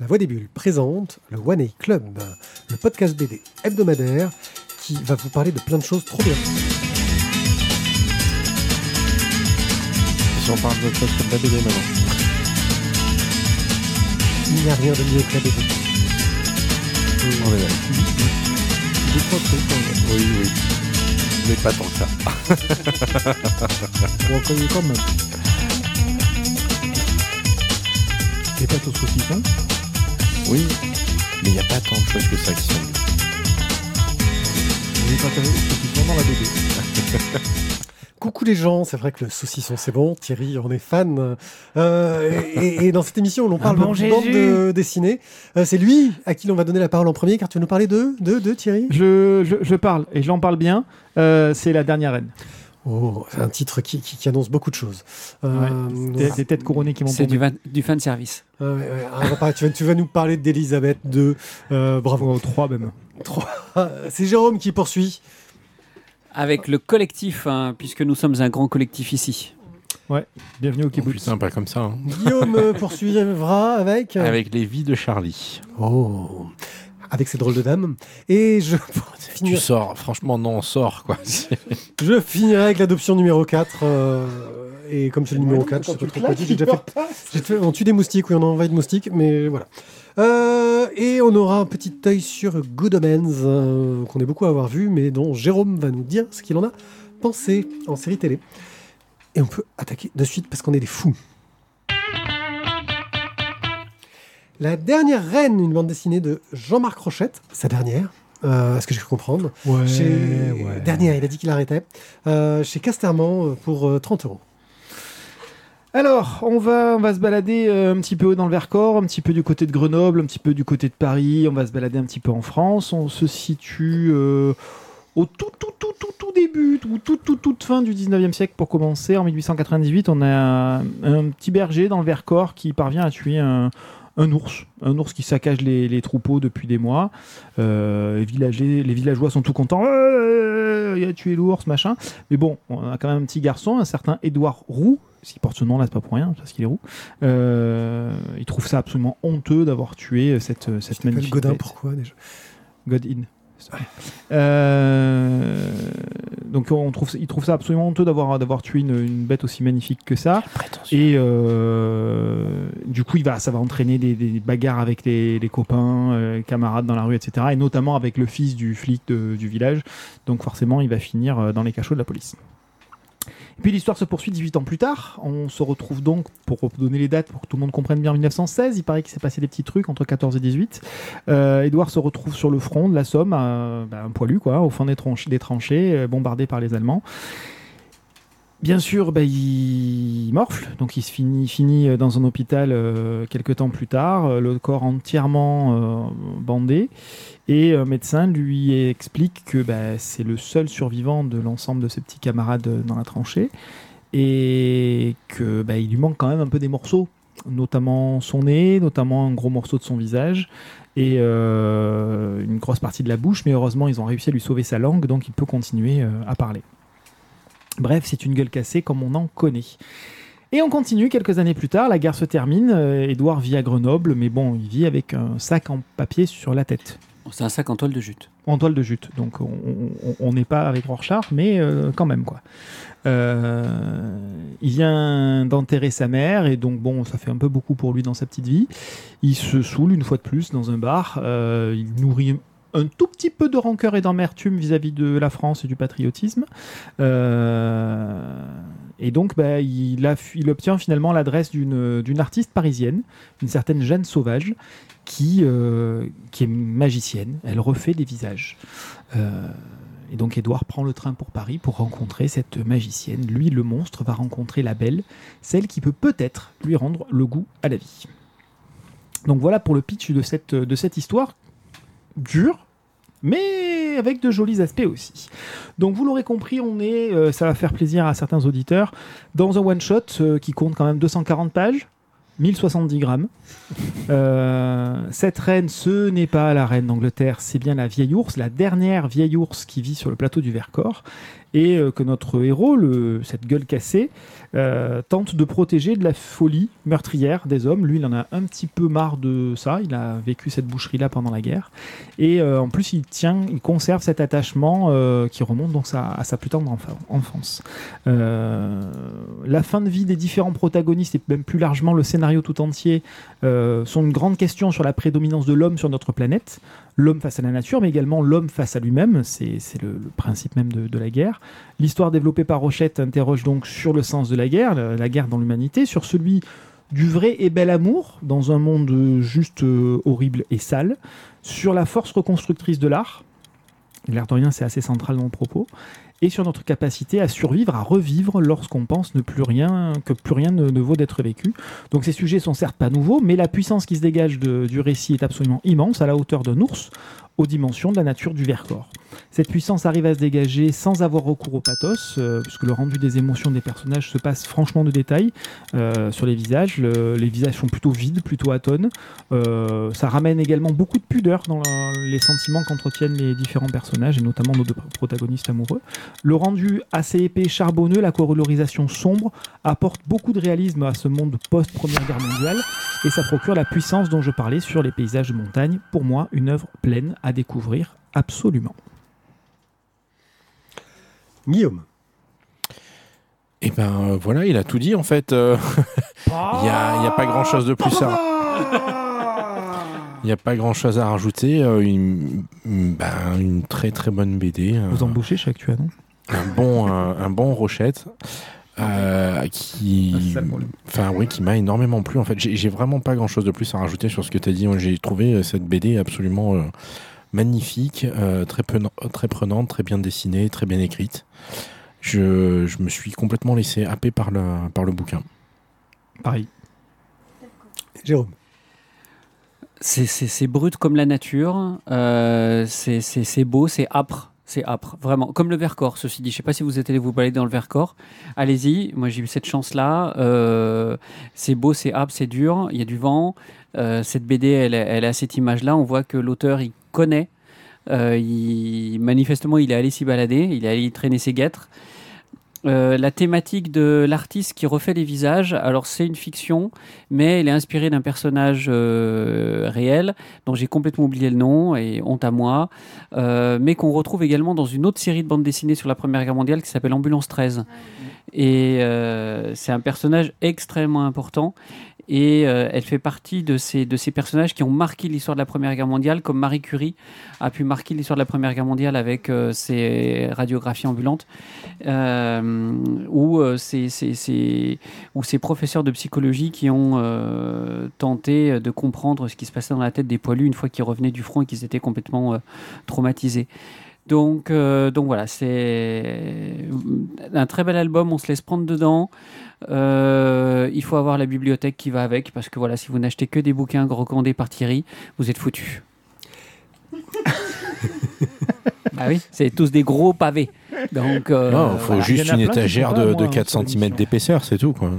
La Voix des Bulles présente le One A Club, le podcast BD hebdomadaire qui va vous parler de plein de choses trop bien. Si on parle de choses comme la BD maintenant. Il n'y a rien de mieux que la BD. On est on- Oui, oui. Mais pas tant que ça. Bon, quand quand même. Les pâtes au saucisson. Oui. Mais il n'y a pas tant de choses que ça qui sont dans la BD. Coucou les gens, c'est vrai que le saucisson c'est bon, Thierry en est fan. Euh, et, et dans cette émission où l'on parle bon de bande Jésus. de dessinée, euh, c'est lui à qui l'on va donner la parole en premier car tu veux nous parler de, de, de Thierry? Je, je, je parle, et j'en parle bien. Euh, c'est la dernière reine. Oh, c'est un titre qui, qui, qui annonce beaucoup de choses. Euh, Des, des têtes couronnées qui vont C'est du, du fan service. euh, ouais, ouais, pas- tu, vas, tu vas nous parler d'Elisabeth II. Euh, bravo. Oh, trois même. C'est Jérôme qui poursuit. Avec le collectif, hein, puisque nous sommes un grand collectif ici. Bienvenue au Oh, kibbutz. putain, pas comme ça. hein. Guillaume euh, poursuivra avec. euh, Avec les vies de Charlie. Oh, avec ces drôles de dames. Et je, Tu sors, franchement, non, sors, quoi. C'est- je finirai avec l'adoption numéro 4. euh, et comme c'est le numéro 4, je sais pas trop quoi dire. J'ai déjà fait. j'ai fait- on tue des moustiques, oui, on a envahi de moustiques, mais voilà. Euh, et on aura un petit œil sur Good Omens, euh, qu'on est beaucoup à avoir vu, mais dont Jérôme va nous dire ce qu'il en a pensé en série télé. Et on peut attaquer de suite parce qu'on est des fous. La dernière reine, une bande dessinée de Jean-Marc Rochette, sa dernière, euh, à ce que j'ai pu comprendre. Ouais, Chez... ouais. Dernière, il a dit qu'il arrêtait. Euh, chez Casterman euh, pour euh, 30 euros. Alors, on va, on va se balader euh, un petit peu dans le Vercors, un petit peu du côté de Grenoble, un petit peu du côté de Paris. On va se balader un petit peu en France. On se situe au tout, tout, tout, tout, tout début, tout, tout, tout, toute fin du 19e siècle pour commencer. En 1898, on a un, un petit berger dans le Vercors qui parvient à tuer un, un ours, un ours qui saccage les, les troupeaux depuis des mois. Euh, les, villageois sont tout contents. Euh, il a tué l'ours, machin. Mais bon, on a quand même un petit garçon, un certain Édouard Roux, s'il porte ce nom-là, c'est pas pour rien, parce qu'il est roux. Euh, il trouve ça absolument honteux d'avoir tué cette, cette magnifique Godin, pourquoi déjà? Godin. Euh, donc on trouve, il trouve ça absolument honteux d'avoir d'avoir tué une, une bête aussi magnifique que ça. Et euh, du coup, il va, ça va entraîner des, des bagarres avec les, les copains, euh, camarades dans la rue, etc. Et notamment avec le fils du flic de- du village. Donc forcément, il va finir dans les cachots de la police. Puis l'histoire se poursuit 18 ans plus tard. On se retrouve donc, pour donner les dates, pour que tout le monde comprenne bien, en 1916. Il paraît qu'il s'est passé des petits trucs entre 14 et 18. Euh, Édouard se retrouve sur le front de la Somme, euh, un poilu, quoi, au fond des, des tranchées, euh, bombardé par les Allemands. Bien sûr, bah, il morfle, donc il se finit, finit dans un hôpital euh, quelques temps plus tard, euh, le corps entièrement euh, bandé, et un médecin lui explique que bah, c'est le seul survivant de l'ensemble de ses petits camarades euh, dans la tranchée, et que bah, il lui manque quand même un peu des morceaux, notamment son nez, notamment un gros morceau de son visage, et euh, une grosse partie de la bouche, mais heureusement ils ont réussi à lui sauver sa langue, donc il peut continuer euh, à parler. Bref, c'est une gueule cassée comme on en connaît. Et on continue quelques années plus tard, la guerre se termine, euh, Édouard vit à Grenoble, mais bon, il vit avec un sac en papier sur la tête, C'est un sac en toile de jute. en toile de jute. Donc on- n'est pas avec Rorschach, mais euh, quand même quoi. Euh, il vient d'enterrer sa mère, et donc bon, ça fait un peu beaucoup pour lui dans sa petite vie. Il se saoule une fois de plus dans un bar, euh, il nourrit un tout petit peu de rancœur et d'amertume vis-à-vis de la France et du patriotisme. Euh, et donc, bah, il, obtient finalement l'adresse d'une d'une artiste parisienne, une certaine Jeanne Sauvage, qui, euh, qui est magicienne. Elle refait des visages. Euh, et donc, Édouard prend le train pour Paris pour rencontrer cette magicienne. Lui, le monstre, va rencontrer la belle, celle qui peut peut-être lui rendre le goût à la vie. Donc voilà pour le pitch de cette, de cette histoire dure, mais avec de jolis aspects aussi. Donc vous l'aurez compris, on est, euh, ça va faire plaisir à certains auditeurs, dans un one-shot euh, qui compte quand même 240 pages, 1070 grammes. Euh, cette reine, ce n'est pas la reine d'Angleterre, c'est bien la vieille ours, la dernière vieille ours qui vit sur le plateau du Vercors. Et que notre héros, cette gueule cassée, tente de protéger de la folie meurtrière des hommes. Lui, il en a un petit peu marre de ça. Il a vécu cette boucherie-là pendant la guerre. Et en plus, il tient, il conserve cet attachement qui remonte donc à, sa plus tendre enfance. la fin de vie des différents protagonistes et même plus largement le scénario tout entier sont une grande question sur la prédominance de l'homme sur notre planète, l'homme face à la nature, mais également l'homme face à lui-même, c'est le, principe même de, la guerre. L'histoire développée par Rochette interroge donc sur le sens de la guerre, la, guerre dans l'humanité, sur celui du vrai et bel amour dans un monde juste euh, horrible et sale, sur la force reconstructrice de l'art, l'air de rien c'est assez central dans le propos, et sur notre capacité à survivre, à revivre lorsqu'on pense que plus rien ne, vaut d'être vécu. Donc ces sujets sont certes pas nouveaux, mais la puissance qui se dégage du récit est absolument immense, à la hauteur d'un ours, aux dimensions de la nature du Vercors. Cette puissance arrive à se dégager sans avoir recours au pathos, euh, puisque le rendu des émotions des personnages se passe franchement de détails euh, sur les visages. les visages sont plutôt vides, plutôt atones. Euh, ça ramène également beaucoup de pudeur dans les sentiments qu'entretiennent les différents personnages, et notamment nos deux protagonistes amoureux. Le rendu assez épais, charbonneux, la colorisation sombre apporte beaucoup de réalisme à ce monde post-Première Guerre mondiale, et ça procure la puissance dont je parlais sur les paysages de montagne. Pour moi, une œuvre pleine à découvrir absolument. Guillaume. Et eh ben euh, voilà, il a tout dit en fait. Euh, il n'y a, pas grand chose de plus à. Il n'y a pas grand chose à rajouter. Euh, une, ben, une très très bonne BD. Vous embauchez chaque non? Un bon, un, bon Rochette. qui, enfin oui, qui m'a énormément plu. En fait, j'ai vraiment pas grand chose de plus à rajouter sur ce que tu as dit. J'ai trouvé cette BD absolument magnifique, euh, très, très prenante, très bien dessinée, très bien écrite. Je, je, me suis complètement laissé happer par le, par le bouquin. Pareil. Jérôme. C'est brut comme la nature, euh, c'est beau, c'est âpre. C'est âpre, vraiment. Comme le Vercors, ceci dit. Je ne sais pas si vous êtes allé vous balader dans le Vercors. Allez-y. Moi, j'ai eu cette chance-là. Euh, c'est beau, c'est âpre, c'est dur. Il y a du vent. cette BD, elle, elle a cette image-là. On voit que l'auteur, il connaît. Euh, il, manifestement, il est allé s'y balader, il est allé traîner ses guêtres. Euh, la thématique de l'artiste qui refait les visages, alors c'est une fiction, mais elle est inspirée d'un personnage euh, réel dont j'ai complètement oublié le nom et honte à moi, mais qu'on retrouve également dans une autre série de bandes dessinées sur la Première Guerre mondiale qui s'appelle Ambulance 13. Et c'est un personnage extrêmement important et euh, elle fait partie de ces, de ces personnages qui ont marqué l'histoire de la Première Guerre mondiale, comme Marie Curie a pu marquer l'histoire de la Première Guerre mondiale avec euh, ses radiographies ambulantes, euh, ou, ces, ces, ou ces professeurs de psychologie qui ont tenté de comprendre ce qui se passait dans la tête des poilus une fois qu'ils revenaient du front et qu'ils étaient complètement traumatisés. Donc, donc voilà, c'est un très bel album, on se laisse prendre dedans. Euh, il faut avoir la bibliothèque qui va avec, parce que voilà, si vous n'achetez que des bouquins recommandés par Thierry, vous êtes foutu. ah oui, c'est tous des gros pavés. Donc, euh, non, il faut juste une étagère de, 4 cm d'épaisseur, c'est tout. Quoi.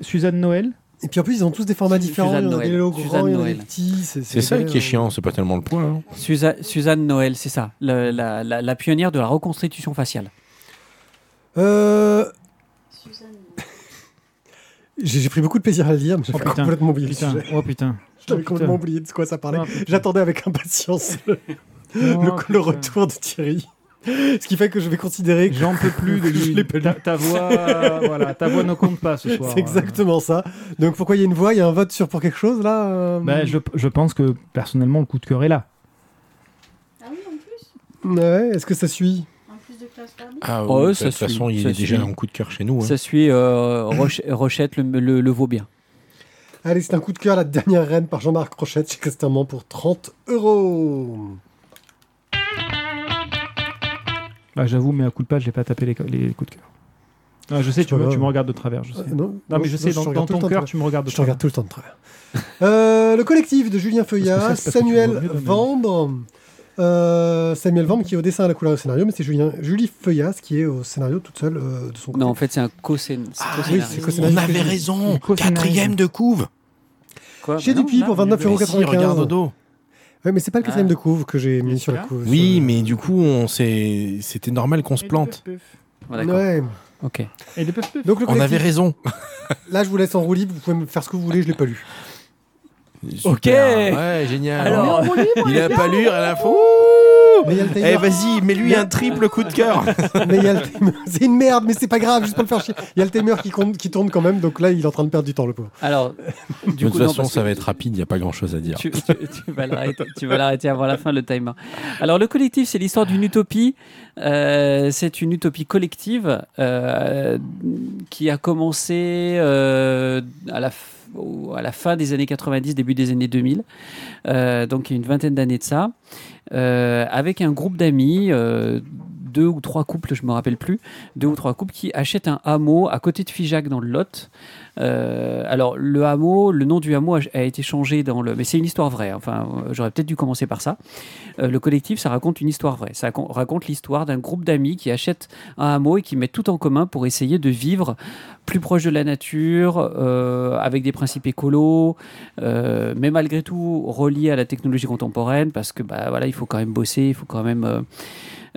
Suzanne Noël et puis en plus, ils ont tous des formats différents. il y a des grands, il y a des petits. C'est ça qui est chiant, c'est pas tellement le point. Hein. Suzanne, Noël, c'est ça, la, la, la, pionnière de la reconstitution faciale. Euh, j'ai pris beaucoup de plaisir à le lire, mais j'ai oh, complètement oublié putain. le sujet. Oh putain. J'avais complètement oublié de quoi ça parlait. Oh, J'attendais avec impatience le, oh, retour de Thierry. Ce qui fait que je vais considérer que j'en peux plus de lui. Ta, voix, voilà, ta voix ne compte pas ce soir. C'est exactement ça. Donc pourquoi il y a une voix, il y a un vote sur pour quelque chose là euh ben, je, je, pense que personnellement le coup de cœur est là. Ah oui en plus. Ouais, est-ce que ça suit? Ah oh, de toute façon, il est déjà un coup de cœur chez nous. Hein. Ça suit euh, Rochette le, le, vaut bien. Allez, c'est un coup de cœur, la dernière reine par Jean-Marc Rochette chez Casterman pour 30 euros. Ah, J'avoue, mais à coup de pas, j'ai pas tapé les, les coups de cœur. Ah, je sais, tu, me, tu me regardes de travers. Je sais. Euh, non, mais je sais, dans, ton cœur, tu me regardes de travers. Je te regarde tout le temps de travers. euh, le collectif de Julien Feuillat, Samuel Vendre. Euh, Samuel Vamp qui est au dessin à la couleur au scénario, mais c'est Julie Feuillas qui est au scénario toute seule euh, de son côté. Non, en fait, c'est un co-scénario. Ah, on avait raison, quatrième de couve. Chez Dupuis pour 29,95€. regarde au dos. Ouais, mais c'est pas le quatrième Ah. de couve que j'ai mis sur la couve. Oui, sur- mais du coup, on s'est- c'était normal qu'on se plante. Ouais, d'accord. Ouais. Ok. Et des. Donc le On avait raison. là je vous laisse en roue libre, vous pouvez me faire ce que vous voulez, je l'ai pas lu. Super. Ouais, génial. Alors- il a pas lu, à la fois. Eh, vas-y, mets-lui un triple coup de cœur. Mais il y a le timer. C'est une merde, mais c'est pas grave, juste pour le faire chier. Il y a le timer qui, compte- qui tourne quand même, donc là il est en train de perdre du temps le pauvre. Alors, De toute non, façon, ça va être rapide, il n'y a pas grand chose à dire. Tu, tu- tu vas l'arrêter, avant la fin le timer. Alors le collectif, c'est l'histoire d'une utopie. Euh, c'est une utopie collective euh, qui a commencé euh, à la f- à la fin des années 90, début des années 2000, euh, donc il y a une vingtaine d'années de ça, euh, avec un groupe d'amis, euh, deux ou trois couples, je me rappelle plus, deux ou trois couples qui achètent un hameau à côté de Figeac dans le Lot. Euh, alors le hameau, le nom du hameau a, été changé dans le, mais c'est une histoire vraie. Enfin, euh, j'aurais peut-être dû commencer par ça. Euh, le collectif, ça raconte une histoire vraie. Ça racon- raconte l'histoire d'un groupe d'amis qui achètent un hameau et qui mettent tout en commun pour essayer de vivre plus proche de la nature, avec des principes écolos, mais malgré tout reliés à la technologie contemporaine, parce que bah voilà, il faut quand même bosser, il faut quand même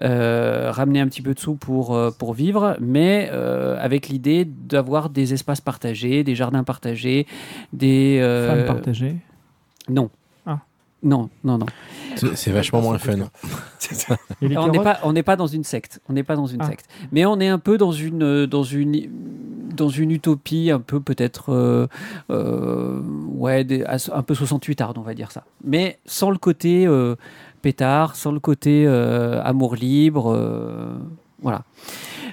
ramener un petit peu de sous pour, euh, pour vivre, mais euh, avec l'idée d'avoir des espaces partagés, des jardins partagés, des... euh, Femmes partagées? Non. Ah. Non, non, non. C'est vachement moins fun. On n'est pas, on n'est pas dans une secte. On n'est pas dans une Ah. secte. Mais on est un peu dans une, euh, dans une, dans une utopie un peu peut-être, euh, euh, ouais, des- un peu 68 art, on va dire ça. Mais sans le côté euh, pétard, sans le côté euh, amour libre, euh, voilà.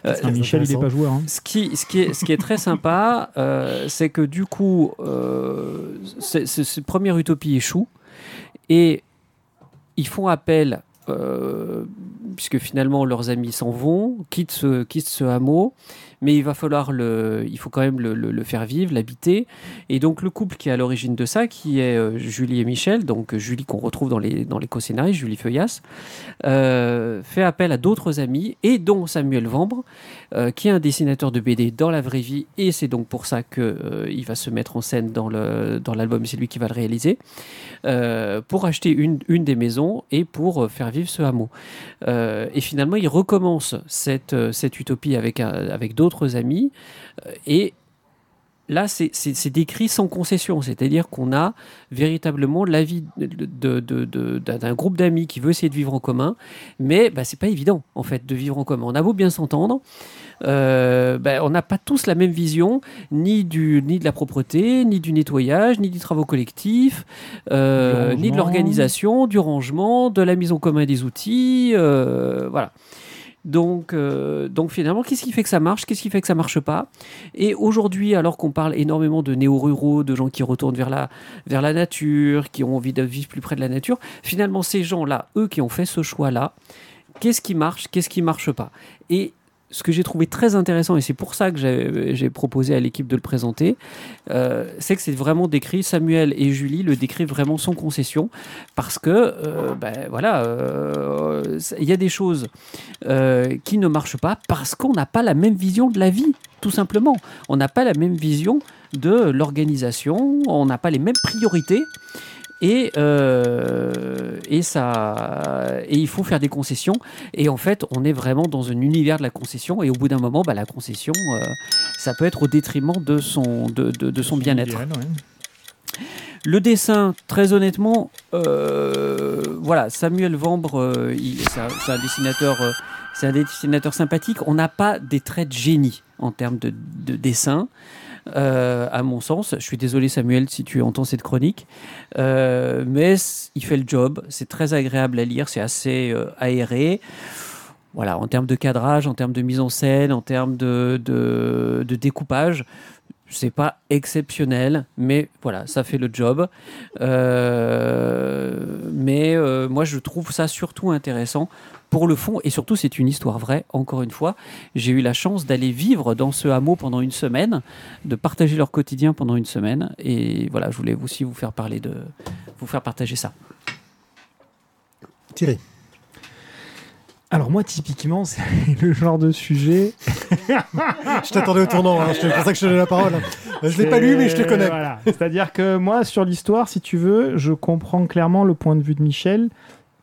Euh, Michel, il est intéressant. pas joueur. hein. ce qui, ce, qui est, ce qui est très sympa, euh, c'est que du coup, euh, cette première utopie échoue et ils font appel, puisque finalement leurs amis s'en vont, quittent ce, quittent ce hameau, mais il va falloir le, il faut quand même le, le- faire vivre, l'habiter. Et donc le couple qui est à l'origine de ça, qui est euh, Julie et Michel, donc euh, Julie qu'on retrouve dans les, dans les co-scénaristes, Julie Feuillas, euh, fait appel à d'autres amis, et dont Samuel Vambre, euh, qui est un dessinateur de BD dans la vraie vie, et c'est donc pour ça que il va se mettre en scène dans le dans l'album, c'est lui qui va le réaliser, pour acheter une, une des maisons et pour faire vivre ce hameau. Et finalement, il recommence cette, cette utopie avec, avec d'autres amis, euh, et là, c'est- décrit sans concession, c'est-à-dire qu'on a véritablement l'avis d'un groupe d'amis qui veut essayer de vivre en commun, mais bah, c'est pas évident en fait de vivre en commun. On a beau bien s'entendre, euh, bah, on n'a pas tous la même vision, ni, du, ni de la propreté, ni du nettoyage, ni du travaux collectifs, euh, ni de l'organisation, du rangement, de la mise en commun des outils, euh, voilà. Donc, euh, donc finalement, qu'est-ce qui fait que ça marche Qu'est-ce qui fait que ça marche pas? Et aujourd'hui, alors qu'on parle énormément de néo-ruraux, de gens qui retournent vers la, nature, qui ont envie de vivre plus près de la nature, finalement, ces gens-là, eux qui ont fait ce choix-là, qu'est-ce qui marche Qu'est-ce qui marche pas? Et ce que j'ai trouvé très intéressant, et c'est pour ça que j'ai proposé à l'équipe de le présenter, euh, c'est que c'est vraiment décrit, Samuel et Julie le décrivent vraiment sans concession, parce que, euh, ben, voilà, euh, il y a des choses qui ne marchent pas parce qu'on n'a pas la même vision de la vie, tout simplement. On n'a pas la même vision de l'organisation, on n'a pas les mêmes priorités. Et, euh, et, ça, et il faut faire des concessions. Et en fait, on est vraiment dans un univers de la concession. Et au bout d'un moment, bah, la concession, euh, ça peut être au détriment de son, de, de- de son bien-être. Ouais. Le dessin, très honnêtement, euh, voilà, Samuel Vambre, c'est un, dessinateur, c'est un dessinateur sympathique. On n'a pas des traits de génie en termes de, de dessin. Euh, à mon sens, je suis désolé Samuel si tu entends cette chronique, Euh, mais il fait le job, c'est très agréable à lire, c'est assez euh, aéré. Voilà, en termes de cadrage, en termes de mise en scène, en termes de découpage, c'est pas exceptionnel, mais voilà, ça fait le job. Euh, mais euh, moi, je trouve ça surtout intéressant pour le fond, et surtout, c'est une histoire vraie. Encore une fois, j'ai eu la chance d'aller vivre dans ce hameau pendant une semaine, de partager leur quotidien pendant une semaine, et voilà, je voulais aussi vous faire parler de, vous faire partager ça. Thierry. Alors moi, typiquement, c'est le genre de sujet. Je t'attendais au tournant, hein, c'est pour ça que je te donne la parole. Je l'ai pas lu, mais je te connais. Voilà. C'est-à-dire que moi, sur l'histoire, si tu veux, je comprends clairement le point de vue de Michel,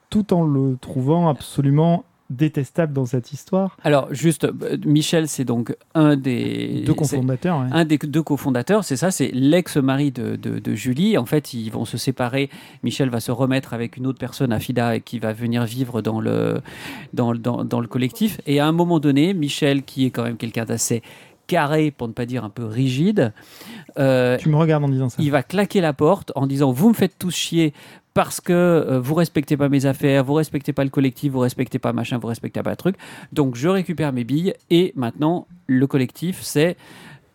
tout en le trouvant absolument détestable dans cette histoire. Alors, juste, euh, Michel, c'est donc un des deux cofondateurs. Un des deux cofondateurs, c'est ça, c'est l'ex-mari de, de, Julie. En fait, ils vont se séparer. Michel va se remettre avec une autre personne, Afida, qui va venir vivre dans le, dans, dans, dans le collectif. Et à un moment donné, Michel, qui est quand même quelqu'un d'assez carré, pour ne pas dire un peu rigide. Euh, tu me regardes en disant ça. Il va claquer la porte en disant Vous me faites tous chier parce que euh, vous respectez pas mes affaires, vous respectez pas le collectif, vous respectez pas machin, vous respectez pas le truc. Donc je récupère mes billes et maintenant le collectif c'est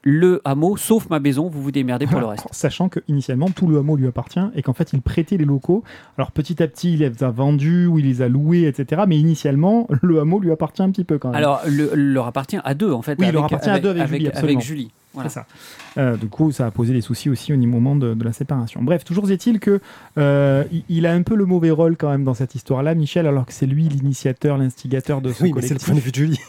le hameau, sauf ma maison, vous vous démerdez pour le reste. Sachant que initialement tout le hameau lui appartient et qu'en fait il prêtait les locaux. Alors petit à petit il les a vendus ou il les a loués, etc. Mais initialement le hameau lui appartient un petit peu quand même. Alors le, leur appartient à deux en fait. Oui, il leur appartient à deux avec, Julie. Avec Julie. C'est ça. Euh, du coup, ça a posé des soucis aussi au moment de, la séparation. Bref, toujours est-il que euh, il, a un peu le mauvais rôle quand même dans cette histoire-là, Michel, alors que c'est lui l'initiateur, l'instigateur de ce oui, collectif. mais c'est le point de vue de Julie.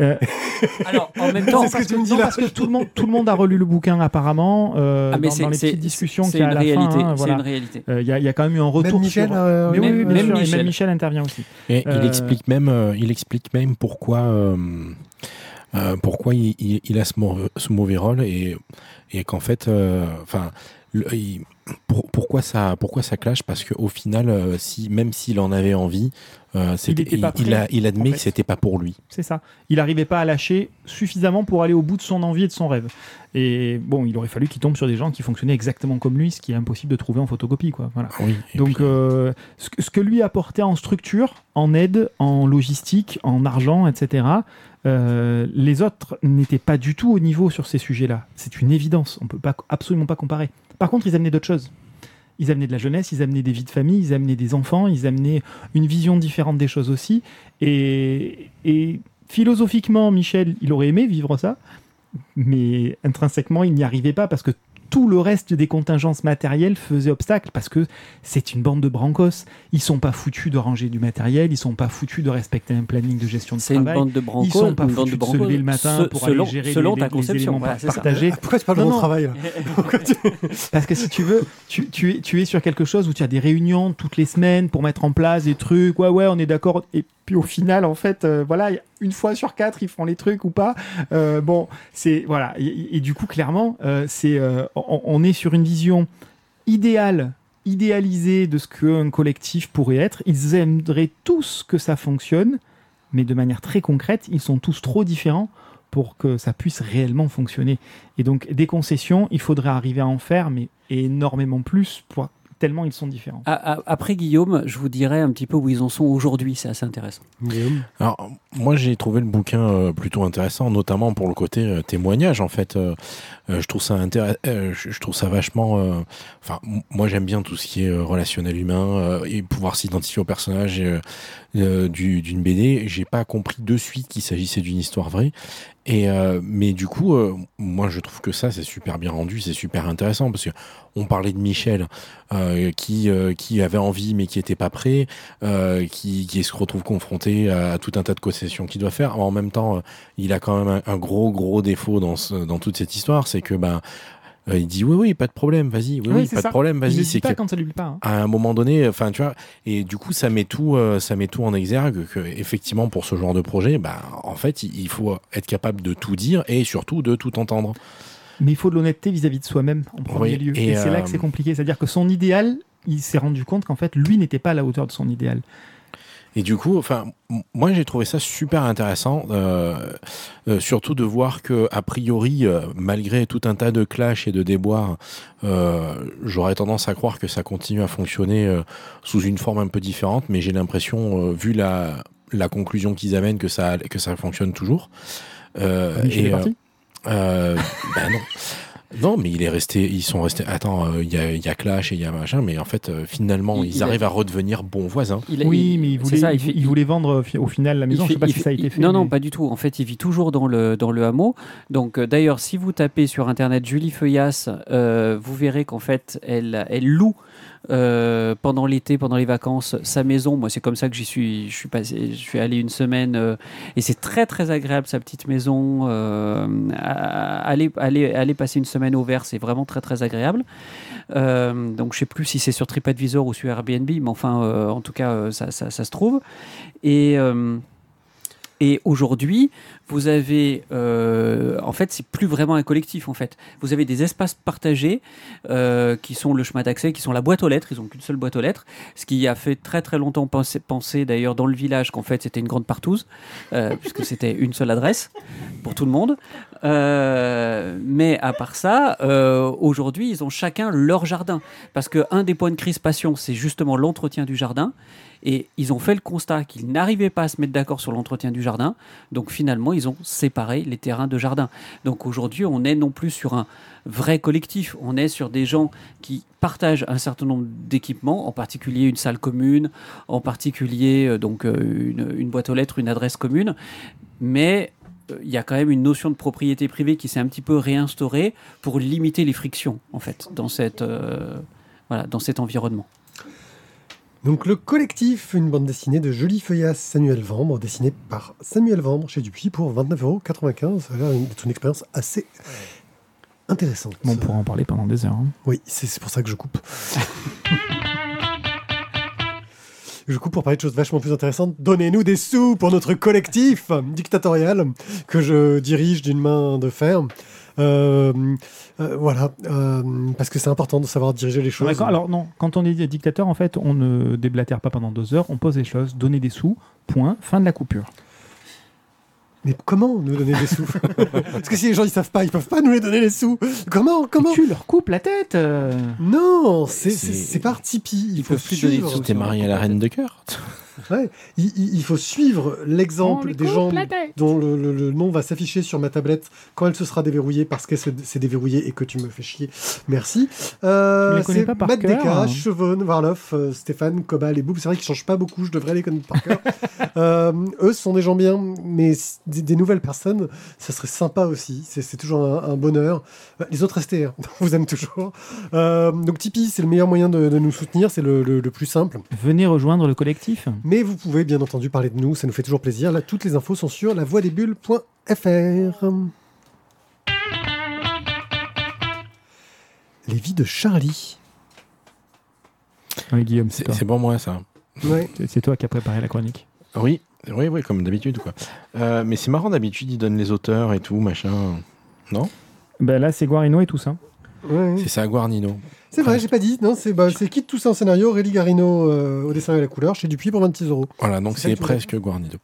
Euh, Alors, en même temps, parce, que, non, parce que tout le monde, tout le monde a relu le bouquin apparemment euh, ah, mais dans, dans, les petites discussions qu'il y a à la réalité, fin. Hein, C'est une réalité. Il y, y, a quand même eu un retour. Même Michel, sur... mais oui, même, bien même sûr, Michel. même Michel intervient aussi. Et il explique même, il explique même pourquoi. Pourquoi il, il, il, a ce, mauvais, ce mauvais rôle et, et qu'en fait, enfin, pour, pourquoi ça, pourquoi ça clash? Parce qu'au final, si même s'il en avait envie, euh, il, il, il, a, il, admet que c'était pas pour lui. C'est ça. Il n'arrivait pas à lâcher suffisamment pour aller au bout de son envie et de son rêve. Et bon, il aurait fallu qu'il tombe sur des gens qui fonctionnaient exactement comme lui, ce qui est impossible de trouver en photocopie. Quoi. Voilà. Oui, Donc, puis... euh, ce, que lui apportait en structure, en aide, en logistique, en argent, etc., euh, les autres n'étaient pas du tout au niveau sur ces sujets-là. C'est une évidence. On peut pas, absolument pas comparer. Par contre, ils amenaient d'autres choses. Ils amenaient de la jeunesse, ils amenaient des vies de famille, ils amenaient des enfants, ils amenaient une vision différente des choses aussi. Et, et philosophiquement, Michel, il aurait aimé vivre ça, mais intrinsèquement, il n'y arrivait pas parce que tout le reste des contingences matérielles faisait obstacle parce que c'est une bande de brancos. Ils sont pas foutus de ranger du matériel, ils sont pas foutus de respecter un planning de gestion de travail. C'est une bande de brancos. Ils sont pas foutus de, de, se lever le matin pour selon, aller gérer selon les, ta les conception, éléments voilà, partagés. Pourquoi tu parles de mon travail Parce que si tu veux, tu, tu, es, tu es sur quelque chose où tu as des réunions toutes les semaines pour mettre en place des trucs. Ouais, ouais, on est d'accord. Et puis au final, en fait, euh, voilà, une fois sur quatre, ils font les trucs ou pas. Euh, bon, c'est voilà. Et, du coup, clairement, euh, c'est on, on, est sur une vision idéale, idéalisée de ce qu'un collectif pourrait être. Ils aimeraient tous que ça fonctionne, mais de manière très concrète, ils sont tous trop différents pour que ça puisse réellement fonctionner. Et donc, des concessions, il faudrait arriver à en faire, mais énormément plus pour tellement ils sont différents. Après Guillaume, je vous dirais un petit peu où ils en sont aujourd'hui, c'est assez intéressant. Guillaume Alors, moi j'ai trouvé le bouquin euh, plutôt intéressant, notamment pour le côté euh, témoignage en fait. Euh, je trouve ça intéressant, je trouve ça vachement. Enfin, moi j'aime bien tout ce qui est relationnel humain et pouvoir s'identifier au personnage d'une BD. J'ai pas compris de suite qu'il s'agissait d'une histoire vraie. Et euh, mais du coup, euh, moi je trouve que ça c'est super bien rendu, c'est super intéressant parce que on parlait de Michel euh, qui qui avait envie mais qui était pas prêt, qui, qui se retrouve confronté à, tout un tas de concessions qu'il doit faire. En même temps, il a quand même un, un gros gros défaut dans ce, dans toute cette histoire, c'est que ben euh, il dit oui oui pas de problème vas-y. Oui, oui, oui pas ça. de problème vas-y c'est pas quand ça lui plaît pas hein. à un moment donné enfin tu vois et du coup ça met tout euh, ça met tout en exergue que effectivement pour ce genre de projet bah en fait il faut être capable de tout dire et surtout de tout entendre. Mais il faut de l'honnêteté vis-à-vis de soi-même en premier oui, lieu. et, et c'est euh... là que c'est compliqué. C'est à dire que son idéal il s'est rendu compte qu'en fait lui n'était pas à la hauteur de son idéal et du coup, enfin, moi j'ai trouvé ça super intéressant, euh, euh, surtout de voir que a priori, euh, malgré tout un tas de clashs et de déboires, j'aurais tendance à croire que ça continue à fonctionner sous une forme un peu différente, mais j'ai l'impression, vu la, la conclusion qu'ils amènent, que ça que ça fonctionne toujours. et ben non. Non, mais il est resté. Ils sont restés. Attends, il euh, y, y, a Clash et il y a machin, mais en fait, euh, finalement, Il- ils il a- arrivent à redevenir bons voisins. Il a- oui il- mais il c'est voulait, ça, il, fait- il voulait vendre fi- au final la maison il je sais fait- pas il si fait- ça a été il- fait Non, non, pas du tout. En fait, il vit toujours dans le, dans le hameau. Donc, euh, d'ailleurs, si vous tapez sur Internet Julie Feuillas, euh, vous verrez qu'en fait, elle, elle loue euh, pendant l'été, pendant les vacances, sa maison. Moi, c'est comme ça que j'y suis, je suis passé, je suis allé une semaine euh, et c'est très très agréable sa petite maison. Euh, aller, aller, aller passer une semaine au vert, c'est vraiment très très agréable. Donc, je sais plus si c'est sur TripAdvisor ou sur Airbnb, mais enfin, en tout cas, ça, ça- se trouve. Et et aujourd'hui, vous avez, euh, en fait, c'est plus vraiment un collectif. En fait, vous avez des espaces partagés euh, qui sont le chemin d'accès, qui sont la boîte aux lettres. Ils ont qu'une seule boîte aux lettres, ce qui a fait très très longtemps penser, d'ailleurs dans le village qu'en fait c'était une grande partouze, euh, puisque c'était une seule adresse pour tout le monde. Mais à part ça, aujourd'hui, ils ont chacun leur jardin, parce que un des points de crispation, c'est justement l'entretien du jardin. Et ils ont fait le constat qu'ils n'arrivaient pas à se mettre d'accord sur l'entretien du jardin. Donc finalement, ils ont séparé les terrains de jardin. Donc aujourd'hui, on est non plus sur un vrai collectif. On est sur des gens qui partagent un certain nombre d'équipements, en particulier une salle commune, en particulier euh, donc euh, une, boîte aux lettres, une adresse commune. Mais euh, il y a quand même une notion de propriété privée qui s'est un petit peu réinstaurée pour limiter les frictions, en fait, dans, cette, voilà, dans cet environnement. Donc le collectif, une bande dessinée de Jolie Feuillasse Samuel Vambre, dessinée par Samuel Vambre chez Dupuis pour 29,95€. Ça a l'air d'être une expérience assez intéressante. Bon, on pourra en parler pendant des heures. hein. Oui, c'est c'est pour ça que je coupe. je coupe pour parler de choses vachement plus intéressantes. Donnez-nous des sous pour notre collectif dictatorial que je dirige d'une main de fer. Euh, euh, voilà, euh, parce que c'est important de savoir diriger les choses. Alors non, quand on est dictateur, en fait, on ne déblatère pas pendant deux heures, on pose les choses, donner des sous, point, fin de la coupure. Mais comment nous donner des sous? Parce que si les gens ils savent pas, ils peuvent pas nous les donner les sous. Comment Comment? Tu leur coupes la tête euh. Non, c'est C'est- c'est- c'est par Tipeee. Il Ils faut peuvent plus donner suivre. sous. T'es marié à la reine de cœur Ouais, il, il- il faut suivre l'exemple des gens dont le, le- le nom va s'afficher sur ma tablette quand elle se sera déverrouillée parce qu'elle se- s'est déverrouillée et que tu me fais chier. Merci. Euh, Je les connais c'est pas par Matt cœur, Deka, hein. Chevonne, Varloff, euh, Stéphane, Cobal et Boub. C'est vrai qu'ils changent pas beaucoup, je devrais les connaître par cœur. Euh, eux ce sont des gens bien, mais des, des nouvelles personnes, ça serait sympa aussi. C'est toujours un, un bonheur. Euh, Les autres restez, hein. on vous aime toujours. Euh, donc Tipeee, c'est le meilleur moyen de, de nous soutenir, c'est le- le- le plus simple. Venez rejoindre le collectif. Mais vous pouvez bien entendu parler de nous, ça nous fait toujours plaisir. Là, toutes les infos sont sur lavoidesbulles.fr. Les vies de Charlie. Oui, Guillaume, c'est C'est pour moi ça. Ouais. C'est- C'est toi qui as préparé la chronique. Oui, oui, oui, comme d'habitude quoi. Euh, mais c'est marrant d'habitude ils donnent les auteurs et tout machin. Ben là, c'est Guarino et tout ça. Ouais. C'est ça Guarnino. C'est vrai, j'ai pas dit. Non, c'est bah, c'est Kit Toussaint scénario, Aurélie Garino euh, au dessin et à la couleur, chez Dupuis pour 26 euros. Voilà, donc C'est presque Guarnido.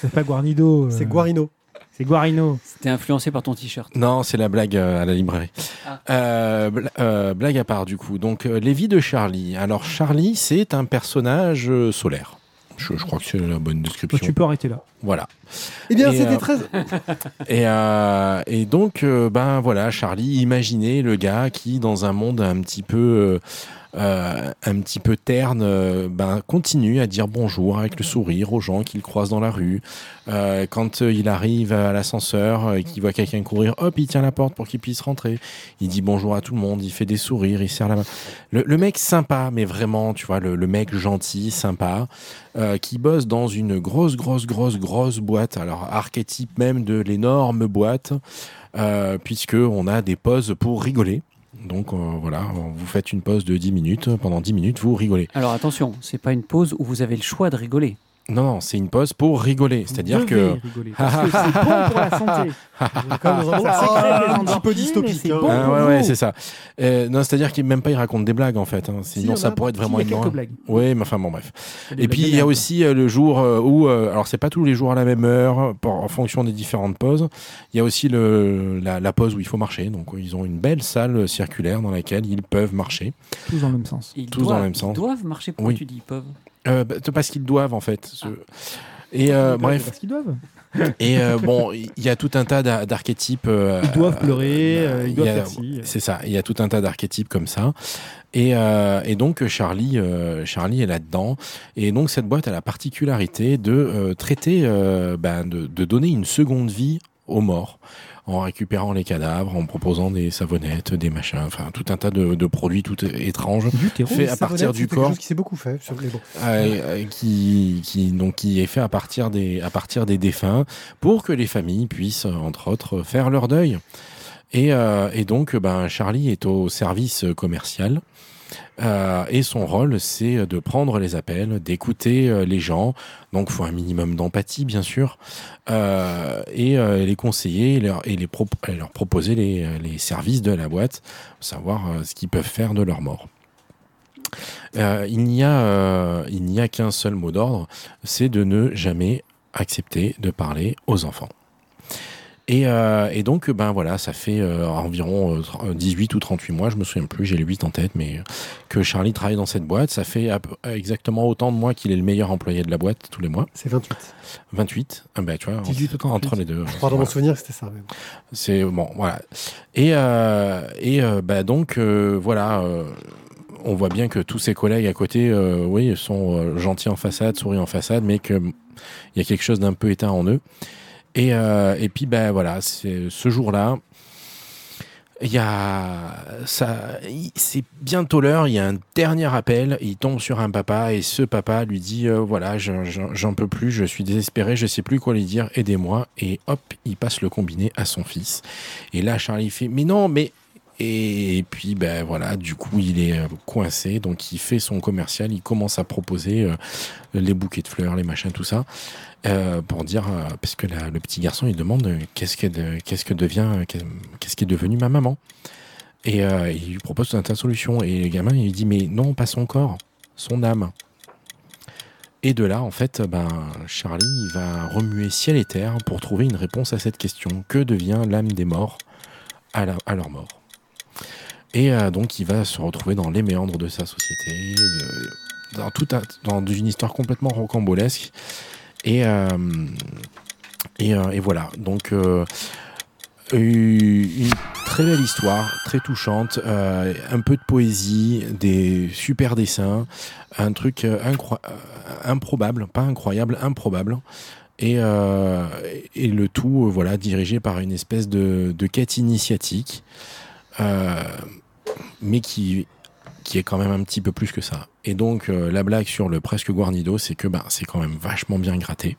C'est pas Guarnido. euh, C'est Guarino. C'est Guarino. C'était influencé par ton t-shirt. Non, c'est la blague euh, à la librairie. Ah. Euh, bla- euh, blague à part, du coup. Donc, euh, les vies de Charlie. Alors, Charlie, c'est un personnage euh, solaire. Je, je crois que c'est la bonne Bah, description. tu peux arrêter là. Voilà. Eh bien, Et, c'était euh, très. Et, euh, et donc, euh, ben voilà, Charlie, imaginez le gars qui, dans un monde un petit peu, euh, un petit peu terne, euh, ben continue à dire bonjour avec le sourire aux gens qu'il croise dans la rue. Euh, quand euh, il arrive à l'ascenseur et qu'il voit quelqu'un courir, hop, il tient la porte pour qu'il puisse rentrer. Il dit bonjour à tout le monde, il fait des sourires, il serre la main. Le, le mec sympa, mais vraiment, tu vois, le, le mec gentil, sympa, euh, qui bosse dans une grosse, grosse, grosse, grosse boîte. Alors, archétype même de l'énorme boîte, euh, puisque on a des pauses pour rigoler. Donc euh, voilà, vous faites une pause de 10 minutes. Pendant 10 minutes, vous rigolez. Alors attention, c'est pas une pause où vous avez le choix de rigoler. Non, non, c'est une pause pour rigoler. C'est-à-dire que. devez rigoler, parce que c'est bon pour la santé. Dans un petit peu dystopique. c'est hein. bon. Ah, pour ouais, ouais, c'est ça. Euh, non, c'est-à-dire qu'il même pas il raconte des blagues en fait. hein. Sinon, en ça pourrait être vraiment Il y a ignorant. quelques blagues. Oui, mais enfin bon, bref. Et puis il y a aussi euh, le jour euh, où, euh, alors c'est pas tous les jours à la même heure, pour- en fonction des différentes pauses. Il y a aussi le, la, la pause où il faut marcher. Donc ils ont une belle salle circulaire dans laquelle ils peuvent marcher. tous dans le même sens. Ils Tous dans doivent, le même sens. Ils doivent marcher. Pourquoi Oui. tu dis ils peuvent Euh, bah, parce qu'ils doivent en fait. Ce- Et euh, bref, Parce qu'ils doivent. et euh, bon, il y a tout un tas d'a- d'archétypes. euh, Ils doivent pleurer, euh, ils doivent a- faire. C'est ça. Il y a tout un tas d'archétypes comme ça. Et, et donc Charlie, Charlie est là-dedans. Et donc cette boîte a la particularité de traiter, ben, de, de donner une seconde vie aux morts. En récupérant les cadavres, en proposant des savonnettes, des machins, enfin tout un tas de, de produits tout étranges fait à partir du corps. qui s'est beaucoup fait sur les euh, qui, qui, donc, qui est fait à partir, des, à partir des défunts pour que les familles puissent, entre autres, faire leur deuil. Et, euh, et donc, ben, Charlie est au service commercial. Euh, et son rôle, c'est de prendre les appels, d'écouter euh, les gens. Donc, il faut un minimum d'empathie, bien sûr, euh, et les conseiller et leur, proposer les, services de la boîte, savoir ce qu'ils peuvent faire de leur mort. il n'y a qu'un seul mot d'ordre, c'est de ne jamais accepter de parler aux enfants. Euh, et, donc, ben voilà, ça fait euh, environ 18 euh, ou 38 mois, je me souviens plus, j'ai les 8 en tête, mais que Charlie travaille dans cette boîte. Ça fait exactement autant de mois qu'il est le meilleur employé de la boîte tous les mois. C'est 28. 28 ah ben, tu vois, entre, les deux. Je crois dans mon souvenir c'était ça. C'est bon, voilà. Et, et ben donc, voilà on voit bien que tous ses collègues à côté, oui, sont gentils en façade, sourient en façade, mais qu'il y a quelque chose d'un peu éteint en eux. Et, euh, et puis, ben voilà, ce jour-là, il y a ça, c'est bientôt l'heure. Il y a un dernier appel. Il tombe sur un papa et ce papa lui dit euh, voilà, j'en peux plus, je suis désespéré, je sais plus quoi lui dire, aidez-moi. Et hop, il passe le combiné à son fils. Et là, Charlie fait mais non, mais et puis, ben voilà, du coup, il est euh, coincé. Donc, il fait son commercial. Il commence à proposer euh, les bouquets de fleurs, les machins, tout ça. Euh, pour dire, parce que le petit garçon, il demande qu'est-ce qu'est-ce que devient, qu'est-ce qui est devenu ma maman? Et il lui propose un tas solutions. Et le gamin, il lui dit, mais non, pas son corps, son âme. Et de là, en fait, ben, Charlie va remuer ciel et terre pour trouver une réponse à cette question. Que devient l'âme des morts à leur mort? Et euh, donc, il va se retrouver dans les méandres de sa société, dans, dans une histoire complètement rocambolesque. Et, euh, euh, et, voilà. Donc, une très belle histoire, très touchante, un peu de poésie, des super dessins, un truc improbable, pas incroyable, improbable. Et, et le tout, voilà, dirigé par une espèce de, de quête initiatique. Mais qui, qui est quand même un petit peu plus que ça. Et donc euh, la blague sur le presque Guarnido, c'est que ben, c'est quand même vachement bien gratté.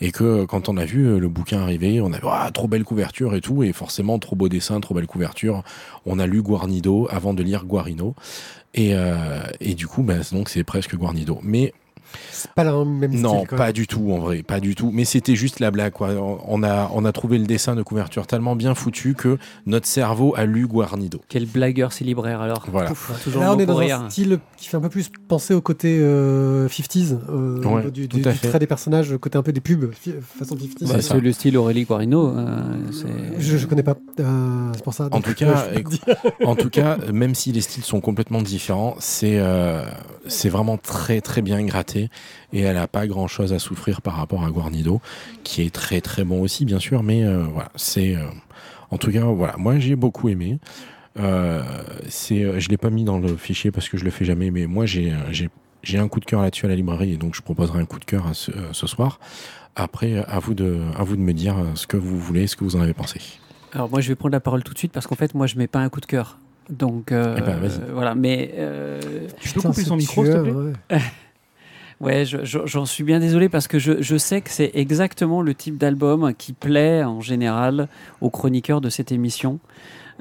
Et que quand on a vu euh, le bouquin arriver, on a vu ah, trop belle couverture et tout, et forcément trop beau dessin, trop belle couverture. On a lu Guarnido avant de lire Guarino. Et, et du coup, ben, donc c'est presque Guarnido. Mais c'est pas le même style. Non, pas du tout en vrai, pas du tout. Mais c'était juste la blague. Quoi. On, a, on a trouvé le dessin de couverture tellement bien foutu que notre cerveau a lu Guarnido. Quel blagueur c'est libraire alors. Voilà. toujours Là, on est dans un style qui fait un peu plus penser au côté 50s, euh, euh, du, trait des personnages, côté un peu des pubs, façon 50s. Bah, c'est le style Aurélie Guarino. Euh, je, je connais pas. c'est pour ça. En tout, cas, en tout cas, même si les styles sont complètement différents, c'est c'est vraiment très très bien gratté et elle n'a pas grand chose à souffrir par rapport à Guarnido, qui est très très bon aussi bien sûr, mais euh, voilà, c'est euh, en tout cas voilà, moi j'ai beaucoup aimé. Euh, c'est, je l'ai pas mis dans le fichier parce que je le fais jamais, mais moi j'ai j'ai un coup de cœur là-dessus à la librairie et donc je proposerai un coup de cœur ce, ce, soir. Après, à vous de à vous de me dire ce que vous voulez, ce que vous en avez pensé. Alors moi je vais prendre la parole tout de suite parce qu'en fait moi je mets pas un coup de cœur. Donc eh ben, voilà, mais je peux couper son micro, s'il te plaît? Ouais, j'en suis bien désolé parce que je, je sais que c'est exactement le type d'album qui plaît en général aux chroniqueurs de cette émission.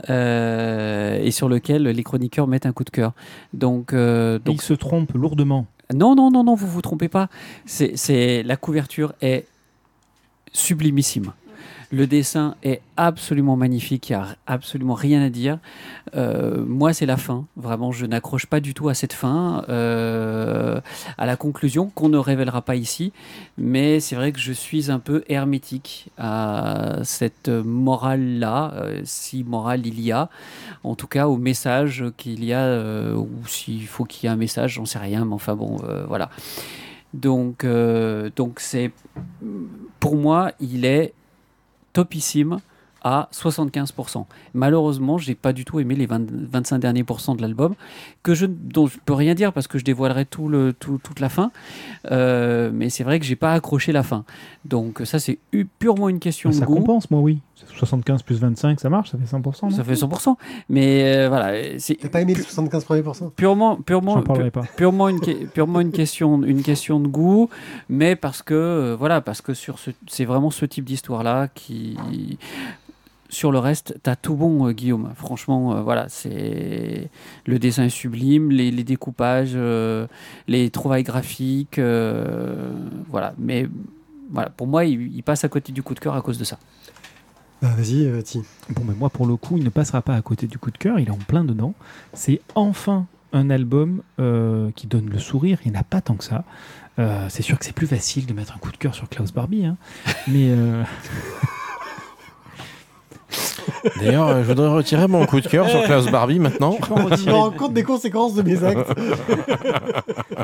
Euh, et sur lequel les chroniqueurs mettent un coup de cœur. Donc, euh, donc... ils se trompent lourdement. Non, non, non, non, vous vous trompez pas. C'est la couverture est sublimissime. Le dessin est absolument magnifique, il n'y a absolument rien à dire. Euh, moi, c'est la fin. Vraiment, je n'accroche pas du tout à cette fin, euh, à la conclusion qu'on ne révélera pas ici. Mais c'est vrai que je suis un peu hermétique à cette morale-là, euh, si morale il y a. En tout cas, au message qu'il y a, ou s'il faut qu'il y ait un message, j'en sais rien. Mais enfin bon, voilà. Donc, donc c'est pour moi, il est topissime à 75%. Malheureusement, j'ai pas du tout aimé les 25 derniers pourcents de l'album, que je dont je peux rien dire parce que je dévoilerai tout le tout, toute la fin. Euh, mais c'est vrai que j'ai pas accroché la fin. Donc ça c'est purement une question de goût. Ça compense, moi oui. 75 plus 25, ça marche, ça fait 100%. Ça fait 100%. Mais euh, voilà, c'est T'as pas aimé les 75 premiers pourcents purement, purement, pas. purement une, que- purement une question, une question de goût, mais parce que euh, voilà, parce que sur ce, c'est vraiment ce type d'histoire là qui, sur le reste, t'as tout bon, euh, Guillaume. Franchement, euh, voilà, c'est le dessin est sublime, les, les découpages, euh, les trouvailles graphiques, euh, voilà. Mais voilà, pour moi, il, il passe à côté du coup de cœur à cause de ça. Bah vas-y, euh, Ti. Bon, mais moi, pour le coup, il ne passera pas à côté du coup de cœur, il est en plein dedans. C'est enfin un album euh, qui donne le sourire, il n'y en a pas tant que ça. Euh, c'est sûr que c'est plus facile de mettre un coup de cœur sur Klaus Barbie, hein. mais euh, D'ailleurs, euh, je voudrais retirer mon coup de cœur sur Klaus Barbie maintenant. tu peux en Je me rends compte des conséquences de mes actes.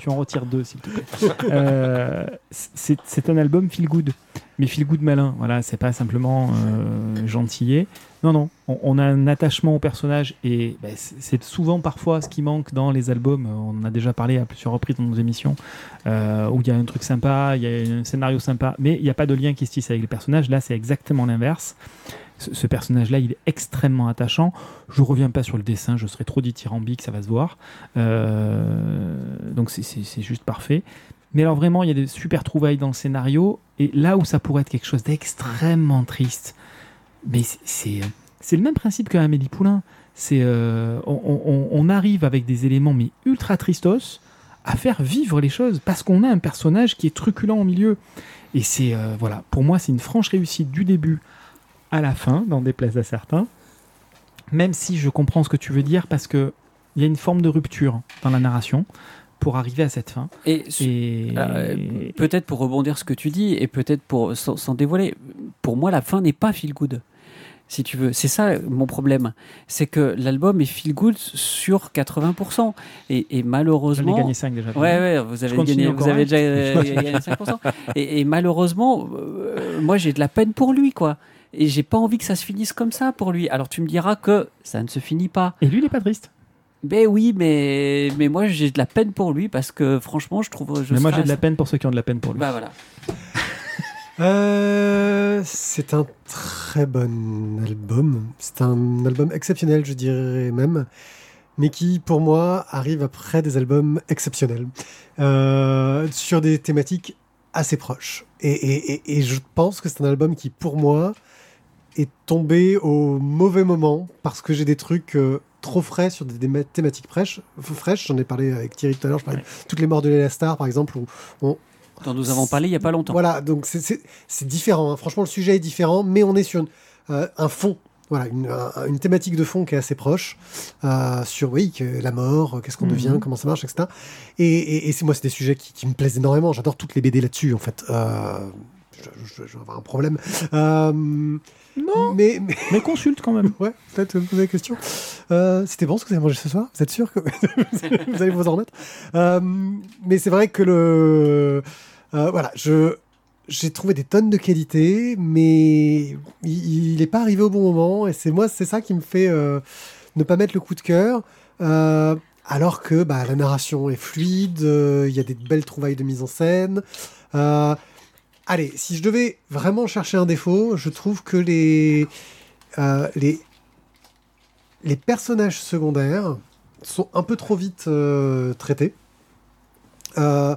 tu en retires deux, s'il te plaît. Euh, c'est c'est un album feel good, mais feel good malin. Voilà, c'est pas simplement euh, gentillet. Non, non, on, on a un attachement au personnage et ben, c'est c'est souvent parfois ce qui manque dans les albums. On en a déjà parlé à plusieurs reprises dans nos émissions euh, où il y a un truc sympa, il y a un scénario sympa, mais il n'y a pas de lien qui se tisse avec les personnages. Là, c'est exactement l'inverse. Ce, personnage-là, il est extrêmement attachant. Je reviens pas sur le dessin, je serais trop dithyrambique, ça va se voir. Euh, donc c'est- juste parfait. Mais alors vraiment, il y a des super trouvailles dans le scénario. Et là où ça pourrait être quelque chose d'extrêmement triste, mais c'est- le même principe que Amélie Poulain. Euh, on arrive avec des éléments mais ultra tristos à faire vivre les choses parce qu'on a un personnage qui est truculent au milieu. Et c'est euh, voilà, pour moi, c'est une franche réussite du début à la fin, dans déplaise à certains. Même si je comprends ce que tu veux dire parce que il y a une forme de rupture dans la narration pour arriver à cette fin. Et Et, Euh, peut-être pour rebondir ce que tu dis et peut-être pour sans, sans dévoiler, pour moi la fin n'est pas feel good. Si tu veux, c'est ça mon problème, c'est que l'album est feel good sur 80% et, et ai malheureusement, gagné 5 déjà. ouais ouais, vous avez gagné, vous avez déjà euh, gagné 5%. Et, et malheureusement, euh, moi j'ai de la peine pour lui quoi. Et j'ai pas envie que ça se finisse comme ça pour lui. Alors tu me diras que ça ne se finit pas. Et lui, il est pas triste. Ben oui, mais mais moi j'ai de la peine pour lui parce que franchement je trouve. Je Mais moi, j'ai de la peine pour ceux qui ont de la peine pour lui. Bah voilà. Euh, c'est un très bon album. C'est un album exceptionnel, je dirais même, mais qui, pour moi, arrive après des albums exceptionnels euh, sur des thématiques assez proches. Et, et- et- et je pense que c'est un album qui, pour moi, est tombé au mauvais moment parce que j'ai des trucs euh, trop frais sur des, thématiques fraîches. fraîches. J'en ai parlé avec Thierry tout à l'heure. Je parlais de toutes les morts de Léla Star, par exemple, où on, dont nous avons parlé il n'y a pas longtemps. voilà, donc c'est- différent. hein. Franchement, le sujet est différent, mais on est sur une- euh, un fond. Voilà, une, un- une thématique de fond qui est assez proche euh, sur oui, que la mort, qu'est-ce qu'on Mhm. devient, comment ça marche, etc. Et, et, et c'est moi, c'est des sujets qui, qui me plaisent énormément. J'adore toutes les BD là-dessus, en fait. Euh, je, vais avoir un problème. Euh, Non, mais, mais mais consulte quand même. ouais, peut-être vous poser la question. Euh, C'était bon ce que vous avez mangé ce soir Vous êtes sûr que vous allez vous en remettre Euh, Mais c'est vrai que le. voilà, je. J'ai trouvé des tonnes de qualité, mais il n'est pas arrivé au bon moment. Et c'est moi, c'est ça qui me fait ne pas mettre le coup de cœur. Alors que bah, la narration est fluide, il y a des belles trouvailles de mise en scène. Euh, allez, si je devais vraiment chercher un défaut, je trouve que les, euh, les, personnages secondaires sont un peu trop vite euh, traités. Euh,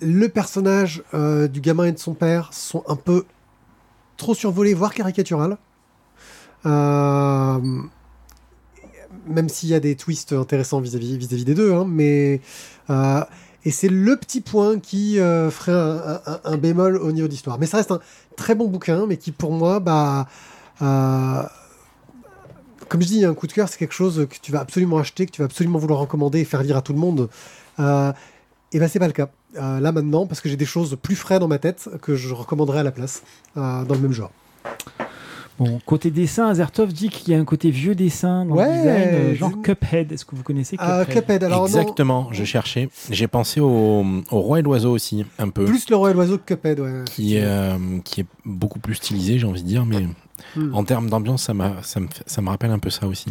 le personnage du gamin et de son père sont un peu trop survolés, voire caricatural. Même s'il y a des twists intéressants vis-à-vis vis-à-vis des deux, hein, mais et c'est le petit point qui euh, ferait un, bémol au niveau d'histoire. Mais ça reste un très bon bouquin, mais qui pour moi, bah, euh, comme je dis, un coup de cœur, c'est quelque chose que tu vas absolument acheter, que tu vas absolument vouloir recommander et faire lire à tout le monde. Euh, et ben c'est pas le cas là maintenant parce que j'ai des choses plus frais dans ma tête que je recommanderais à la place dans le même genre. Bon, côté dessin, Azertov dit qu'il y a un côté vieux dessin dans Ouais, le design, euh, genre dis- Cuphead. Est-ce que vous connaissez Euh, Cuphead Cuphead, alors non, Exactement, je cherchais. J'ai pensé au, au roi et l'oiseau aussi, un peu. plus le roi et l'oiseau que Cuphead, ouais. qui, est, euh, qui est beaucoup plus stylisé, j'ai envie de dire, mais Hmm. en termes d'ambiance, ça, m'a- ça, ça me rappelle un peu ça aussi.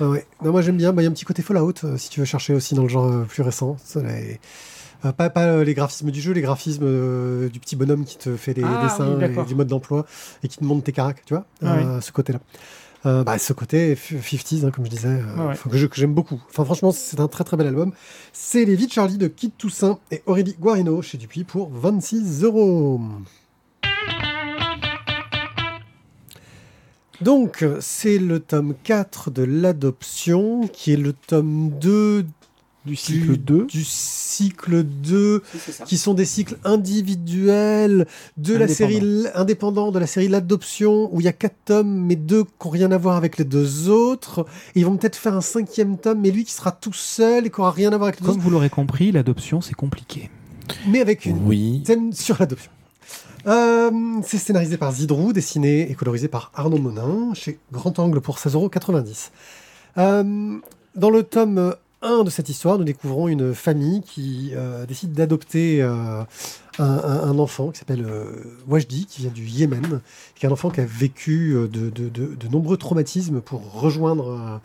Ah ouais. Non, moi j'aime bien. Bah, Il y a un petit côté Fallout euh, si tu veux chercher aussi dans le genre euh, plus récent. Ça, Euh, pas, pas euh, les graphismes du jeu, les graphismes euh, du petit bonhomme qui te fait les Ah, dessins oui, et d'accord. du mode d'emploi et qui te montre tes caracs, tu vois, Ah euh, ce côté-là. Bah, ce côté f- 50s, hein, comme je disais, Ouais, que j'aime beaucoup. Enfin, franchement, c'est un très très bel album. C'est Les Vies de Charlie de Kid Toussaint et Aurélie Guarino chez Dupuis pour 26 euros. Donc, c'est le tome 4 de l'adoption, qui est le tome 2 Du cycle 2. du cycle 2, qui sont des cycles individuels de la série l- indépendant de la série L'Adoption, où il y a quatre tomes, mais deux qui n'ont rien à voir avec les deux autres. Et ils vont peut-être faire un cinquième tome, mais lui qui sera tout seul et qui n'aura rien à voir avec les deux Comme vous l'aurez compris, l'adoption, c'est compliqué. autres, mais avec une Oui. thème sur l'adoption. Euh, c'est scénarisé par Zidrou, dessiné et colorisé par Arnaud Monin, chez Grand Angle pour 16,90€. Euh, dans le tome 1 de cette histoire, nous découvrons une famille qui euh, décide d'adopter euh, un, enfant qui s'appelle euh, Wajdi, qui vient du Yémen, qui est un enfant qui a vécu euh, de, nombreux traumatismes pour rejoindre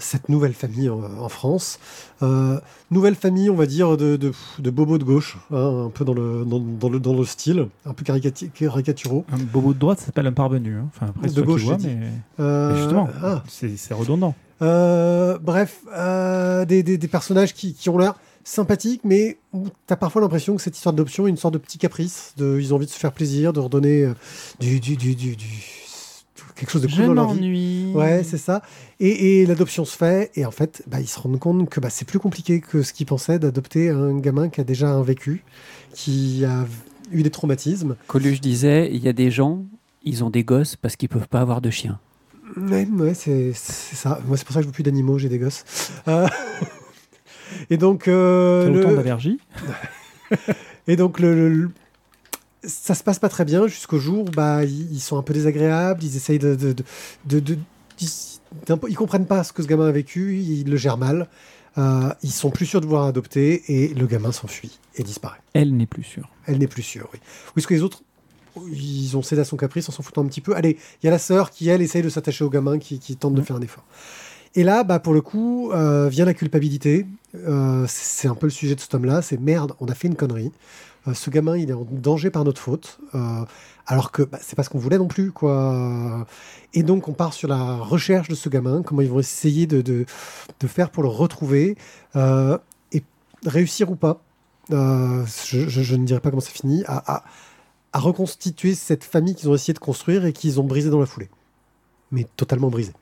cette nouvelle famille en, en France. Euh, nouvelle famille, on va dire, de, de, de bobos de gauche, hein, un peu dans le, dans, dans le, dans le style, un peu caricaturaux. Un bobo de droite s'appelle un parvenu. hein. Enfin, après, De gauche, vois, mais, Euh, mais justement, ah. c'est redondant. Euh, bref, euh, des, des- des personnages qui, qui ont l'air sympathiques, mais t'as parfois l'impression que cette histoire d'adoption est une sorte de petit caprice. De, ils ont envie de se faire plaisir, de redonner euh, du, du, du, du- du- quelque chose de cool Je dans leur vie. m'ennuie. Ouais, c'est ça. Et, et l'adoption se fait, et en fait, bah, ils se rendent compte que bah, c'est plus compliqué que ce qu'ils pensaient d'adopter un gamin qui a déjà un vécu, qui a eu des traumatismes. Coluche disait il y a des gens, ils ont des gosses parce qu'ils peuvent pas avoir de chien. Ouais, ouais, c'est ça. Moi, c'est pour ça que je veux plus d'animaux, j'ai des gosses. Euh, et donc, euh, T'as le- autant d'allergies? et donc le, le- le- ça se passe pas très bien jusqu'au jour où bah, ils, sont un peu désagréables, ils essayent de... de, de, ils, comprennent pas ce que ce gamin a vécu, ils le gèrent mal. Euh, ils sont plus sûrs de vouloir adopter et le gamin s'enfuit et disparaît. Elle n'est plus sûre. Elle n'est plus sûre, oui. Oui, parce que les autres, ils ont cédé à son caprice en s'en foutant un petit peu? Allez, il y a la sœur qui, elle, essaye de s'attacher au gamin, qui, qui tente de Mhm. faire un effort. Et là, bah, pour le coup, euh, vient la culpabilité. Euh, c'est un peu le sujet de ce tome-là. C'est merde, on a fait une connerie. Euh, ce gamin, il est en danger par notre faute. Euh, alors que bah, c'est pas ce qu'on voulait non plus, quoi. Et donc, on part sur la recherche de ce gamin, comment ils vont essayer de, de, de faire pour le retrouver, euh, et réussir ou pas. Je, ne dirais pas comment ça finit, à, à- à reconstituer cette famille qu'ils ont essayé de construire et qu'ils ont brisé dans la foulée. Mais totalement brisé.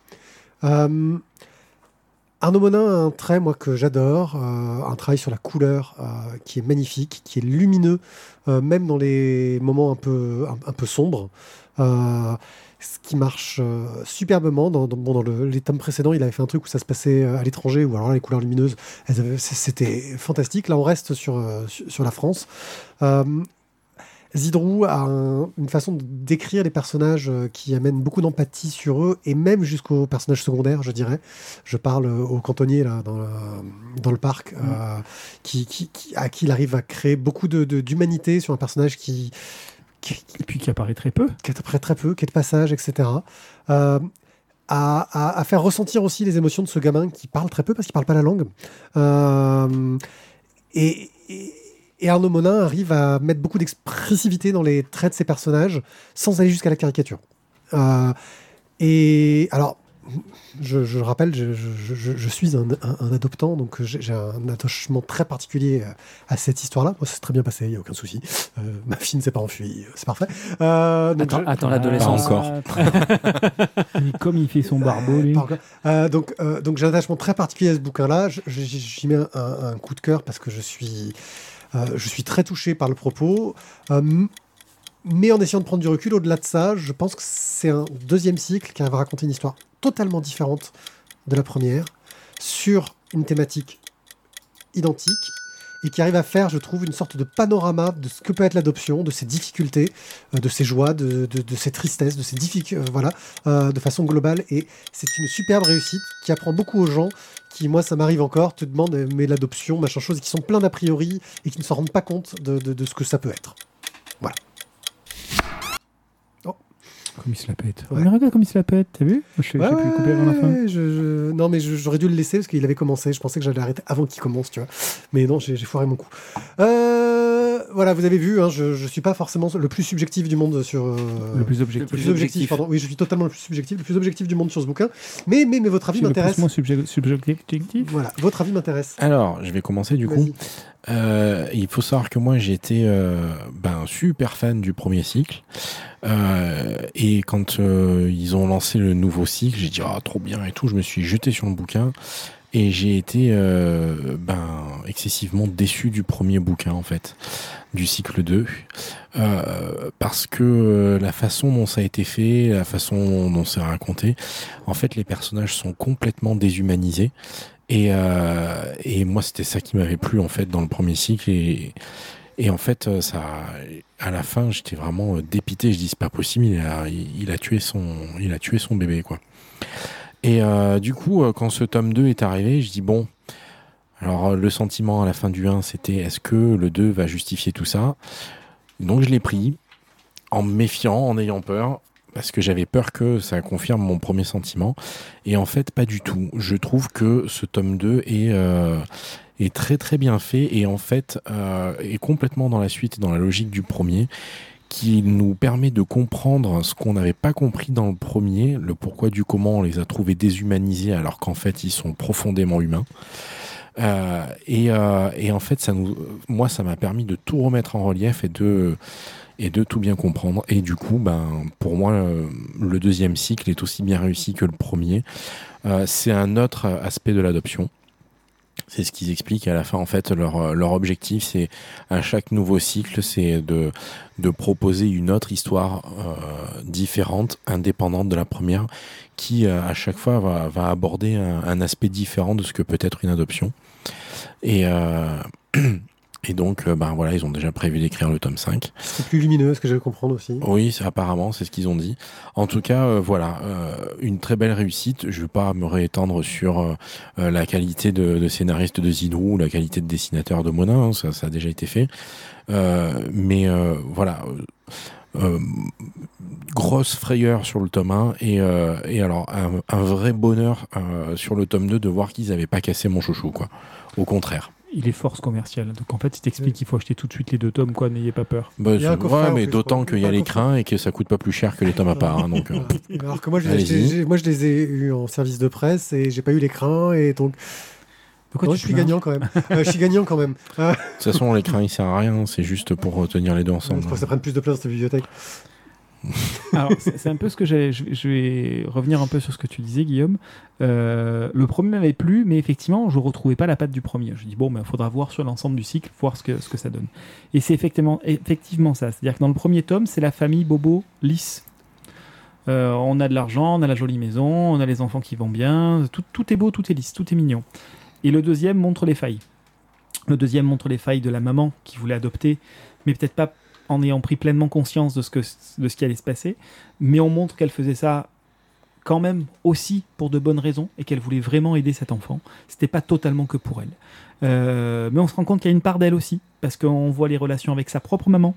Euh, Arnaud Monin a un trait, moi, que j'adore, euh, un travail sur la couleur euh, qui est magnifique, qui est lumineux, euh, même dans les moments un peu, sombres. Ce qui marche superbement. Dans, bon, les tomes précédents, il avait fait un truc où ça se passait à l'étranger, ou alors les couleurs lumineuses, c'était fantastique. Là, on reste sur la France. Zidrou a un- une façon de décrire les personnages euh, qui amène beaucoup d'empathie sur eux, et même jusqu'aux personnages secondaires, je dirais. Je parle euh, au cantonnier, là, dans le, dans le parc, euh, qui, qui- qui- à qui il arrive à créer beaucoup de- de- d'humanité sur un personnage qui, qui, Et puis qui apparaît très peu. qui après très peu, qui est de passage, etc. Euh, à, à- à faire ressentir aussi les émotions de ce gamin qui parle très peu parce qu'il parle pas la langue. Euh, et, et- et Arnaud Monin arrive à mettre beaucoup d'expressivité dans les traits de ses personnages sans aller jusqu'à la caricature. Euh, et alors, je, je le rappelle, je, je- je- je suis un, un- un adoptant, donc j'ai un attachement très particulier à, cette histoire-là. Moi, ça s'est très bien passé, il n'y a aucun souci. Euh, ma fille ne s'est pas enfuie, c'est parfait. Euh, donc Attends, je- attends l'adolescence. Encore. Comme il fait son barbeau, lui. Euh, donc, euh, donc j'ai un attachement très particulier à ce bouquin-là. J'y mets un, un coup de cœur parce que je suis, je suis très touché par le propos. Euh, mais en essayant de prendre du recul, au-delà de ça, je pense que c'est un deuxième cycle qui à raconter une histoire totalement différente de la première, sur une thématique identique, et qui arrive à faire, je trouve, une sorte de panorama de ce que peut être l'adoption, de ses difficultés, euh, de ses joies, de, de- ses tristesses, de ses difficultés, voilà, euh, de façon globale. Et c'est une superbe réussite qui apprend beaucoup aux gens qui, moi, ça m'arrive encore, te demandent, euh, mais l'adoption, machin chose, et qui sont pleins d'a priori et qui ne se rendent pas compte de ce que ça peut être. Voilà. Comme il se la pète. Ouais. Mais regarde comme il se la pète, t'as vu? Je sais Ouais, avant la fin. ouais, je- je- Non, mais j'aurais dû le laisser parce qu'il avait commencé. Je pensais que j'allais arrêter avant qu'il commence, tu vois. Mais non, j'ai j'ai foiré mon coup. Euh, voilà, vous avez vu, hein, je, je suis pas forcément le plus subjectif du monde sur. euh, Le plus le objectif. plus plus objectif, pardon. Oui, je suis totalement le plus subjectif, le plus objectif du monde sur ce bouquin. Mais, mais, mais votre avis le m'intéresse. moins subje- subjectif. Voilà, votre avis m'intéresse. Alors, je vais commencer du coup. Euh, il faut savoir que moi j'étais euh, ben, super fan du premier cycle. Euh, et quand euh, ils ont lancé le nouveau cycle, j'ai dit ah trop bien et tout. Je me suis jeté sur le bouquin et j'ai été euh, ben, excessivement déçu du premier bouquin en fait, du cycle 2. Euh, parce que euh, la façon dont ça a été fait, la façon dont c'est raconté, en fait les personnages sont complètement déshumanisés. Et, euh, et moi, c'était ça qui m'avait plu en fait dans le premier cycle. Et, et en fait, euh, ça, à la fin, j'étais vraiment euh, dépité. Je dis c'est pas possible. Il a, il, il a tué son, il a tué son bébé quoi. Et euh, du coup, euh, quand ce tome 2 est arrivé, je dis bon. Alors euh, le sentiment à la fin du 1, c'était est-ce que le 2 va justifier tout ça? Donc je l'ai pris en me méfiant, en ayant peur parce que j'avais peur que ça confirme mon premier sentiment. Et en fait, pas du tout. Je trouve que ce tome 2 est, très très bien fait et en fait est complètement dans la suite et dans la logique du premier qui nous permet de comprendre ce qu'on n'avait pas compris dans le premier, le pourquoi du comment on les a trouvés déshumanisés alors qu'en fait ils sont profondément humains. Euh, et, euh, et en fait, moi, ça m'a permis de tout remettre en relief et de, tout bien comprendre. Et du coup, ben, pour moi, euh, le deuxième cycle est aussi bien réussi que le premier. C'est un autre aspect de l'adoption. C'est ce qu'ils expliquent à la fin. En fait, leur, leur objectif, c'est à chaque nouveau cycle, c'est de, de proposer une autre histoire euh, différente, indépendante de la première, qui euh, à chaque fois va, va aborder un, un aspect différent de ce que peut être une adoption. Et, euh, et donc, euh, ben voilà, ils ont déjà prévu d'écrire le tome 5. C'est plus lumineux, ce que je vais comprendre aussi. Oui, apparemment, c'est ce qu'ils ont dit. En tout cas, euh, voilà, euh, une très belle réussite. Je ne vais pas me réétendre sur la qualité de, de scénariste de Zinou ou la qualité de dessinateur de Monin, hein, ça, ça a déjà été fait. Mais voilà, euh, grosse frayeur sur le tome 1 et, euh, et alors un, un vrai bonheur euh, sur le tome 2 de voir qu'ils n'avaient pas cassé mon chouchou, quoi. Au contraire. Il est force commerciale. Donc en fait, il t'explique qu'il faut acheter tout de suite les deux tomes, quoi. N'ayez pas peur. Bah, Il y a un c'est- coffret, ouais, en mais d'autant qu'il y a crins et que ça coûte pas plus cher que les tomes à part. hein, donc, euh. Alors que moi je, les moi, je les ai eus en service de presse et j'ai pas eu l'écran et donc. Pourquoi Non, tu je suis gagnant quand même. Euh, je suis gagnant quand même. Euh, De toute façon, l'écran il sert à rien, c'est juste pour retenir les deux c'est ensemble. pour que ça prenne plus de place dans ta bibliothèque. Alors, c'est un peu ce que j'ai. Je, vais revenir un peu sur ce que tu disais, Guillaume. Euh, le premier m'avait plu, mais effectivement, je retrouvais pas la patte du premier. Je dis bon, il faudra voir sur l'ensemble du cycle, voir ce que, ça donne. Et c'est effectivement, effectivement ça. C'est-à-dire que dans le premier tome, c'est la famille Bobo lisse. Euh, on a de l'argent, on a la jolie maison, on a les enfants qui vont bien. Tout est beau, tout est lisse, tout est mignon. Et le deuxième montre les failles. Le deuxième montre les failles de la maman qui voulait adopter, mais peut-être pas en ayant pris pleinement conscience de ce, que, de ce qui allait se passer mais on montre qu'elle faisait ça quand même aussi pour de bonnes raisons et qu'elle voulait vraiment aider cet enfant. C'était pas totalement que pour elle. Euh, mais on se rend compte qu'il y a une part d'elle aussi, parce qu'on voit les relations avec sa propre maman.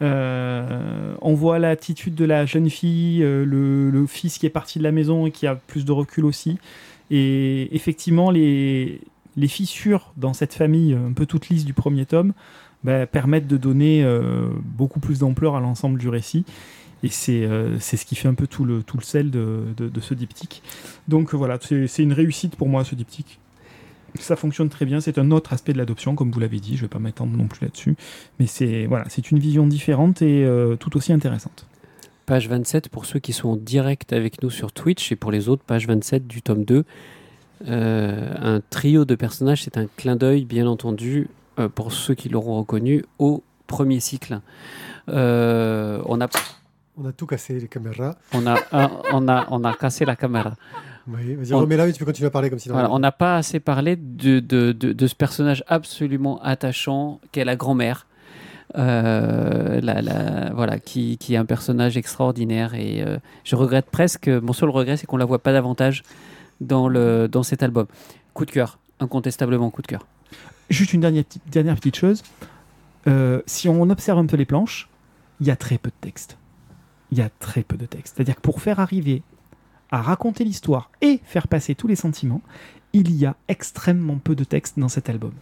Euh, on voit l'attitude de la jeune fille, euh, le, fils qui est parti de la maison et qui a plus de recul aussi. Et effectivement, les, les fissures dans cette famille un peu toute lisse du premier tome bah, permettent de donner euh, beaucoup plus d'ampleur à l'ensemble du récit. Et c'est euh, ce qui fait un peu tout le, tout le sel de, de, ce diptyque. Donc voilà, c'est une réussite pour moi ce diptyque. Ça fonctionne très bien, c'est un autre aspect de l'adoption, comme vous l'avez dit, je ne vais pas m'étendre non plus là-dessus. Mais c'est voilà, une vision différente et euh, tout aussi intéressante. Page 27 pour ceux qui sont en direct avec nous sur Twitch et pour les autres, page 27 du tome 2. Euh, un trio de personnages, c'est un clin d'œil, bien entendu, pour ceux qui l'auront reconnu, au premier cycle. Euh, on, a, On a tout cassé, les caméras. on, a, un- on, a, on a cassé la caméra. Oui, vas-y, remets-la tu peux continuer à parler comme si. Voilà, on n'a pas assez parlé de, de, de, de ce personnage absolument attachant qu'est la grand-mère. Euh, la, la- voilà, qui, qui est un personnage extraordinaire et euh, je regrette presque, mon seul regret c'est qu'on la voit pas davantage dans, le, dans cet album. Coup de cœur, incontestablement coup de cœur. Juste une dernière, petite- chose. Euh, si on observe un peu les planches, il y a très peu de texte. il y a très peu de texte. C'est-à-dire que pour faire arriver à raconter l'histoire et faire passer tous les sentiments, il y a extrêmement peu de texte dans cet album.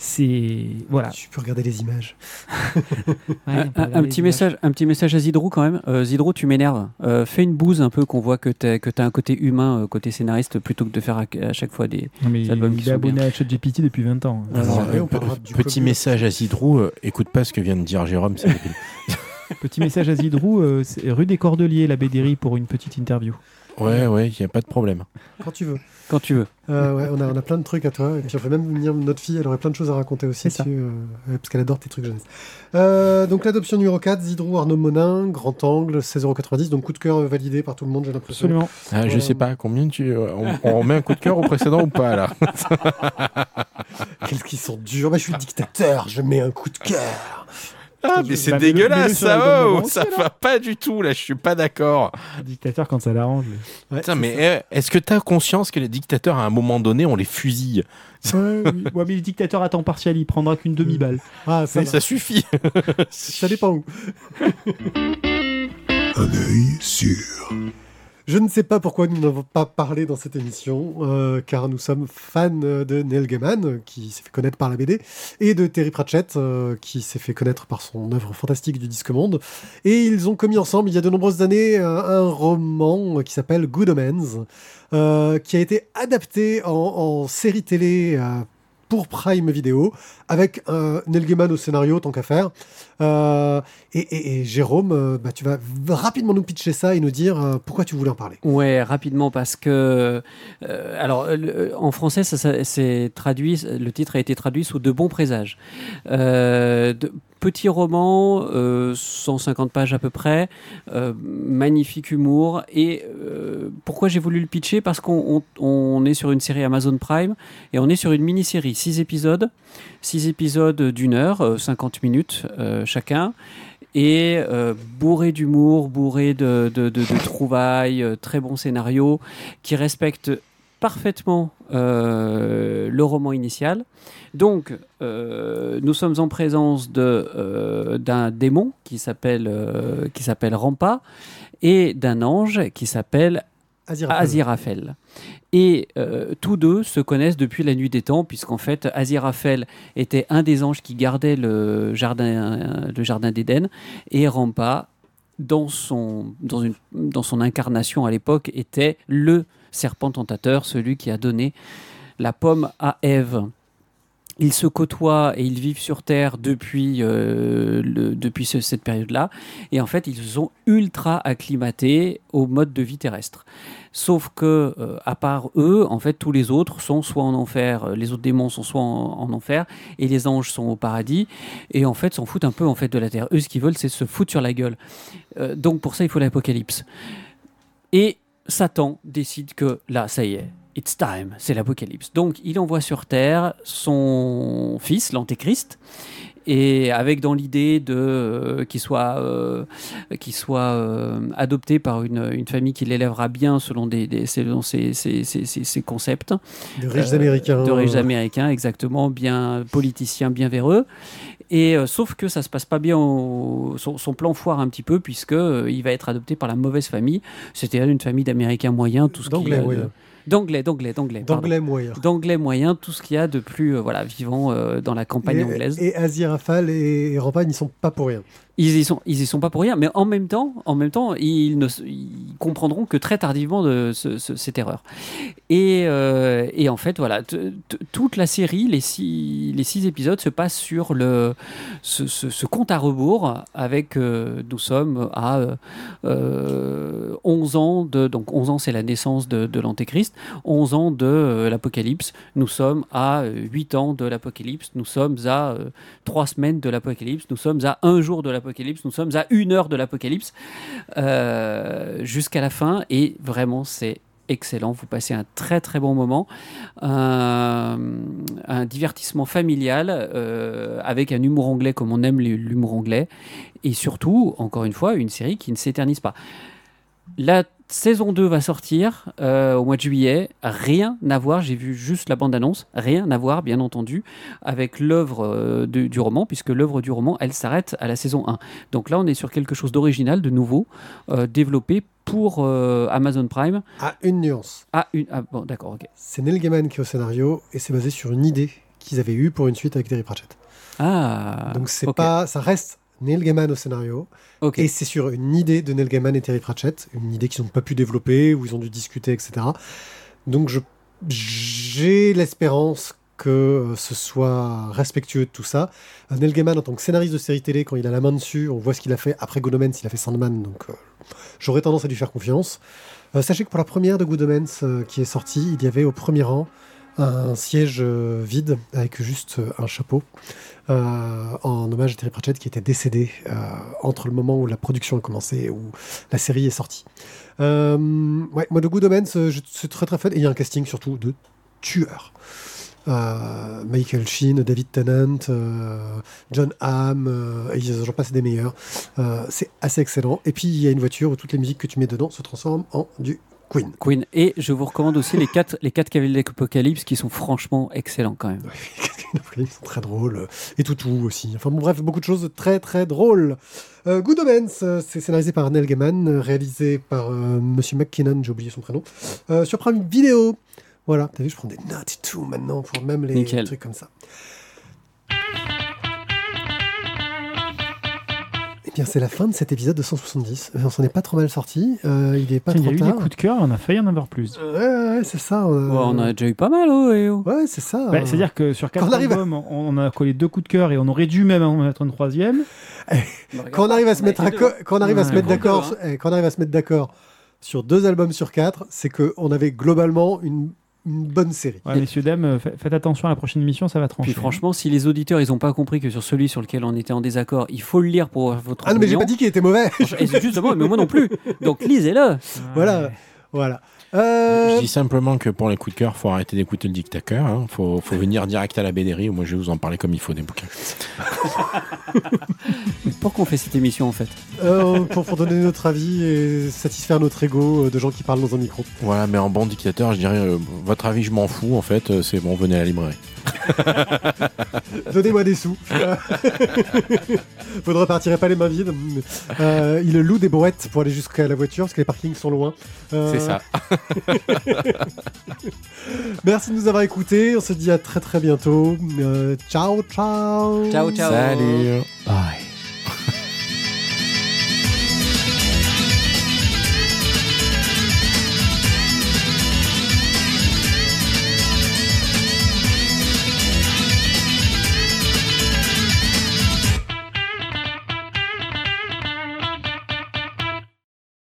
C'est voilà. Tu peux regarder les images. un, petit message, un petit message à Zidrou quand même. Euh, Zidrou, tu m'énerves. Euh, fais une bouse un peu qu'on voit que tu as, un côté humain, euh, côté scénariste, plutôt que de faire à, chaque fois des, albums il est abonné à ChatGPT depuis 20 ans. petit message à Zidrou, écoute pas ce que vient de dire Jérôme. petit message à Zidrou, rue des Cordeliers, la Bédéry, pour une petite interview. Ouais, ouais, il n'y a pas de problème. Quand tu veux. Quand tu veux. Euh, ouais, on, a, on a plein de trucs à toi. Et puis on peut même venir, notre fille, elle aurait plein de choses à raconter aussi dessus, euh, parce qu'elle adore tes trucs jeunesse. Euh, donc l'adoption numéro 4, Zidrou Arnaud Monin, grand angle, 16,90€. Donc coup de cœur validé par tout le monde, j'ai l'impression. Absolument. Ah, je sais pas, combien tu. On, on met un coup de cœur au précédent ou pas là? Qu'est-ce qu'ils sont durs. Bah, je suis dictateur, je mets un coup de cœur. Ah, mais c'est dégueulasse, ça, oh, ça va pas du tout, là, je suis pas d'accord. Dictateur quand ça l'arrange. mais eh, est-ce que tu as conscience que les dictateurs, à un moment donné, on les fusille ouais, mais les dictateurs à temps partiel, il prendra qu'une demi-balle. Ah, ça, ça suffit. ça dépend où. Un œil sûr. Je ne sais pas pourquoi nous n'avons pas parlé dans cette émission, euh, car nous sommes fans de Neil Gaiman, qui s'est fait connaître par la BD, et de Terry Pratchett, euh, qui s'est fait connaître par son œuvre fantastique du disque monde. Et ils ont commis ensemble, il y a de nombreuses années, un, roman qui s'appelle Good Omens, euh, qui a été adapté en, en série télé pour Prime Video, avec euh, Neil Gaiman au scénario, tant qu'à faire. Euh, et, Jérôme, euh, bah, tu vas rapidement nous pitcher ça et nous dire euh, pourquoi tu voulais en parler. Ouais, rapidement, parce que. alors, en français, ça, traduit, le titre a été traduit sous De bons présages. Petit roman, 150 pages à peu près, magnifique humour. Et pourquoi j'ai voulu le pitcher? Parce qu'on on est sur une série Amazon Prime et on est sur une mini-série, 6 épisodes. 6 épisodes d'une heure, 50 euh, minutes euh, chacun et euh, bourré d'humour, bourré de, trouvailles, très bon scénario, qui respecte parfaitement le roman initial. Donc, nous sommes en présence d'un démon qui s'appelle qui s'appelle Rampa et d'un ange qui s'appelle Aziraphale. Et euh, tous deux se connaissent depuis la nuit des temps, puisqu'en fait, Aziraphale était un des anges qui gardait le jardin, le jardin d'Éden, et Rampa, dans son, dans, une, dans son incarnation à l'époque, était le serpent tentateur, celui qui a donné la pomme à Ève ils se côtoient et ils vivent sur Terre depuis, euh, depuis cette période-là. Et en fait, ils sont ultra acclimatés au mode de vie terrestre. Sauf que, euh, à part eux, en fait, tous les autres sont soit en enfer, euh, les autres démons sont soit en, enfer, et les anges sont au paradis. Et en fait, s'en foutent un peu en fait de la Terre. Eux, ce qu'ils veulent, c'est se foutre sur la gueule. donc pour ça, il faut l'apocalypse. Et Satan décide que là, ça y est, It's time, c'est l'apocalypse. Donc il envoie sur Terre son fils, l'Antéchrist, et avec dans l'idée de euh, qu'il soit, euh, soit euh, adopté par une, une famille qui l'élèvera bien selon, des, des selon ses, ses, ses, concepts. De riches américains. De riches américains, exactement, bien politiciens, bien véreux. Et sauf que ça se passe pas bien, son, plan foire un petit peu puisque il va être adopté par la mauvaise famille. C'était une famille d'Américains moyens, tout ce qui D'anglais, d'anglais, d'anglais. D'anglais moyen. D'anglais moyen, tout ce qu'il y a de plus euh, voilà, vivant euh, dans la campagne anglaise. Et Azir Rafale et, et Rampagne, ils sont pas pour rien. Ils y sont, ils y sont pas pour rien, mais en même temps, en même temps, ils ne comprendront que très tardivement cette erreur. Et, euh, et, en fait, voilà, toute la série, les six, épisodes se passent sur le ce, compte à rebours avec euh, nous sommes à 11 euh, ans de donc 11 ans c'est la naissance de, de l'antéchrist, 11 ans de l'apocalypse, nous sommes à 8 ans de l'apocalypse, nous sommes à 3 semaines de l'apocalypse, nous sommes à un jour de l'apocalypse nous sommes à une heure de l'Apocalypse euh, jusqu'à la fin. Et vraiment, c'est excellent. Vous passez un très très bon moment. un divertissement familial euh, avec un humour anglais comme on aime l'humour anglais. Et surtout, encore une fois, une série qui ne s'éternise pas. Saison 2 va sortir euh, au mois de juillet. Rien à voir, j'ai vu juste la bande-annonce. Rien à voir, bien entendu, avec l'œuvre euh, du, du roman, puisque l'œuvre du roman, elle s'arrête à la saison 1. Donc là, on est sur quelque chose d'original, de nouveau, euh, développé pour Amazon Prime. Ah, une nuance. Ah, une, ah, bon, d'accord, ok. C'est Neil Gaiman qui est au scénario et c'est basé sur une idée qu'ils avaient eue pour une suite avec Terry Pratchett. Ah, Donc c'est pas, ça reste Neil Gaiman au scénario et c'est sur une idée de Neil Gaiman et Terry Pratchett, une idée qu'ils n'ont pas pu développer, où ils ont dû discuter, etc. Donc je j'ai l'espérance que euh, ce soit respectueux de tout ça. Euh, Neil Gaiman en tant que scénariste de série télé, quand il a la main dessus, on voit ce qu'il a fait après Good Omens, il a fait Sandman, donc euh, j'aurais tendance à lui faire confiance. Euh, sachez que pour la première de Good Omens euh, qui est sortie, il y avait au premier rang un siège euh, vide avec juste euh, un chapeau euh, en hommage à Terry Pratchett qui était décédé entre le moment où la production a commencé et où la série est sortie. Moi de Good Omens, suis très très fan et il y a un casting surtout de tueurs. Michael Sheen, David Tennant, John Hamm, euh, et j'en passe des meilleurs. C'est assez excellent. Et puis il y a une voiture où toutes les musiques que tu mets dedans se transforment en du Queen. Queen. Et je vous recommande aussi les quatre, les quatre cavaliers d'Apocalypse qui sont franchement excellents quand même. Ils sont très drôles. Et Toutou aussi. Enfin bon, bref, beaucoup de choses très très drôles. Euh, Good Omens, euh, c'est scénarisé par Neil Gaiman, euh, réalisé par euh, Monsieur McKinnon, j'ai oublié son prénom, euh, sur Prime Vidéo. Voilà, t'as vu, je prends des notes et tout maintenant pour même les Nickel. trucs comme ça. Bien, c'est la fin de cet épisode de 170. Euh, on s'en est pas trop mal sorti. Euh, il est pas Tiens, Il y a trop eu des coups de cœur, on a failli en avoir plus. Ouais, ouais, ouais, c'est ça. euh, Ouais, on en a déjà eu pas mal, oh, eh, oh. Ouais, c'est ça. Bah, euh. C'est-à-dire que sur quatre Quand on arrive à- albums, on, on a collé deux coups de cœur et on aurait dû même en mettre un troisième. quand on arrive à se mettre, quand on arrive à se Ouais, mettre d'accord, deux, eh, quand on arrive à se mettre d'accord sur deux albums sur quatre, c'est que on avait globalement une, une bonne série. Ouais, messieurs, dames, euh, fa- faites attention à la prochaine émission, ça va trancher. Puis franchement, si les auditeurs ils ont pas compris que sur celui sur lequel on était en désaccord, il faut le lire pour votre Ah non, mais j'ai opinion. pas dit qu'il était mauvais. Et justement, mais moi non plus. Donc lisez-le. Ouais. voilà, voilà. Euh, Je dis simplement que pour les coups de cœur, faut arrêter d'écouter le dictateur. Hein. Faut, faut venir direct à la BDRI. Moi, je vais vous en parler comme il faut des bouquins. Mais pourquoi on fait cette émission en fait? Euh, pour, pour donner notre avis et satisfaire notre ego euh, de gens qui parlent dans un micro. Voilà, mais en bon dictateur, je dirais, euh, votre avis, je m'en fous. En fait, c'est bon, venez à la librairie. Donnez-moi des sous. Vous ne repartirez pas les mains vides. Euh, il loue des brouettes pour aller jusqu'à la voiture parce que les parkings sont loin. Euh, C'est ça. Merci de nous avoir écoutés. On se dit à très très bientôt. Euh, ciao, ciao. Ciao, ciao. Salut. Bye.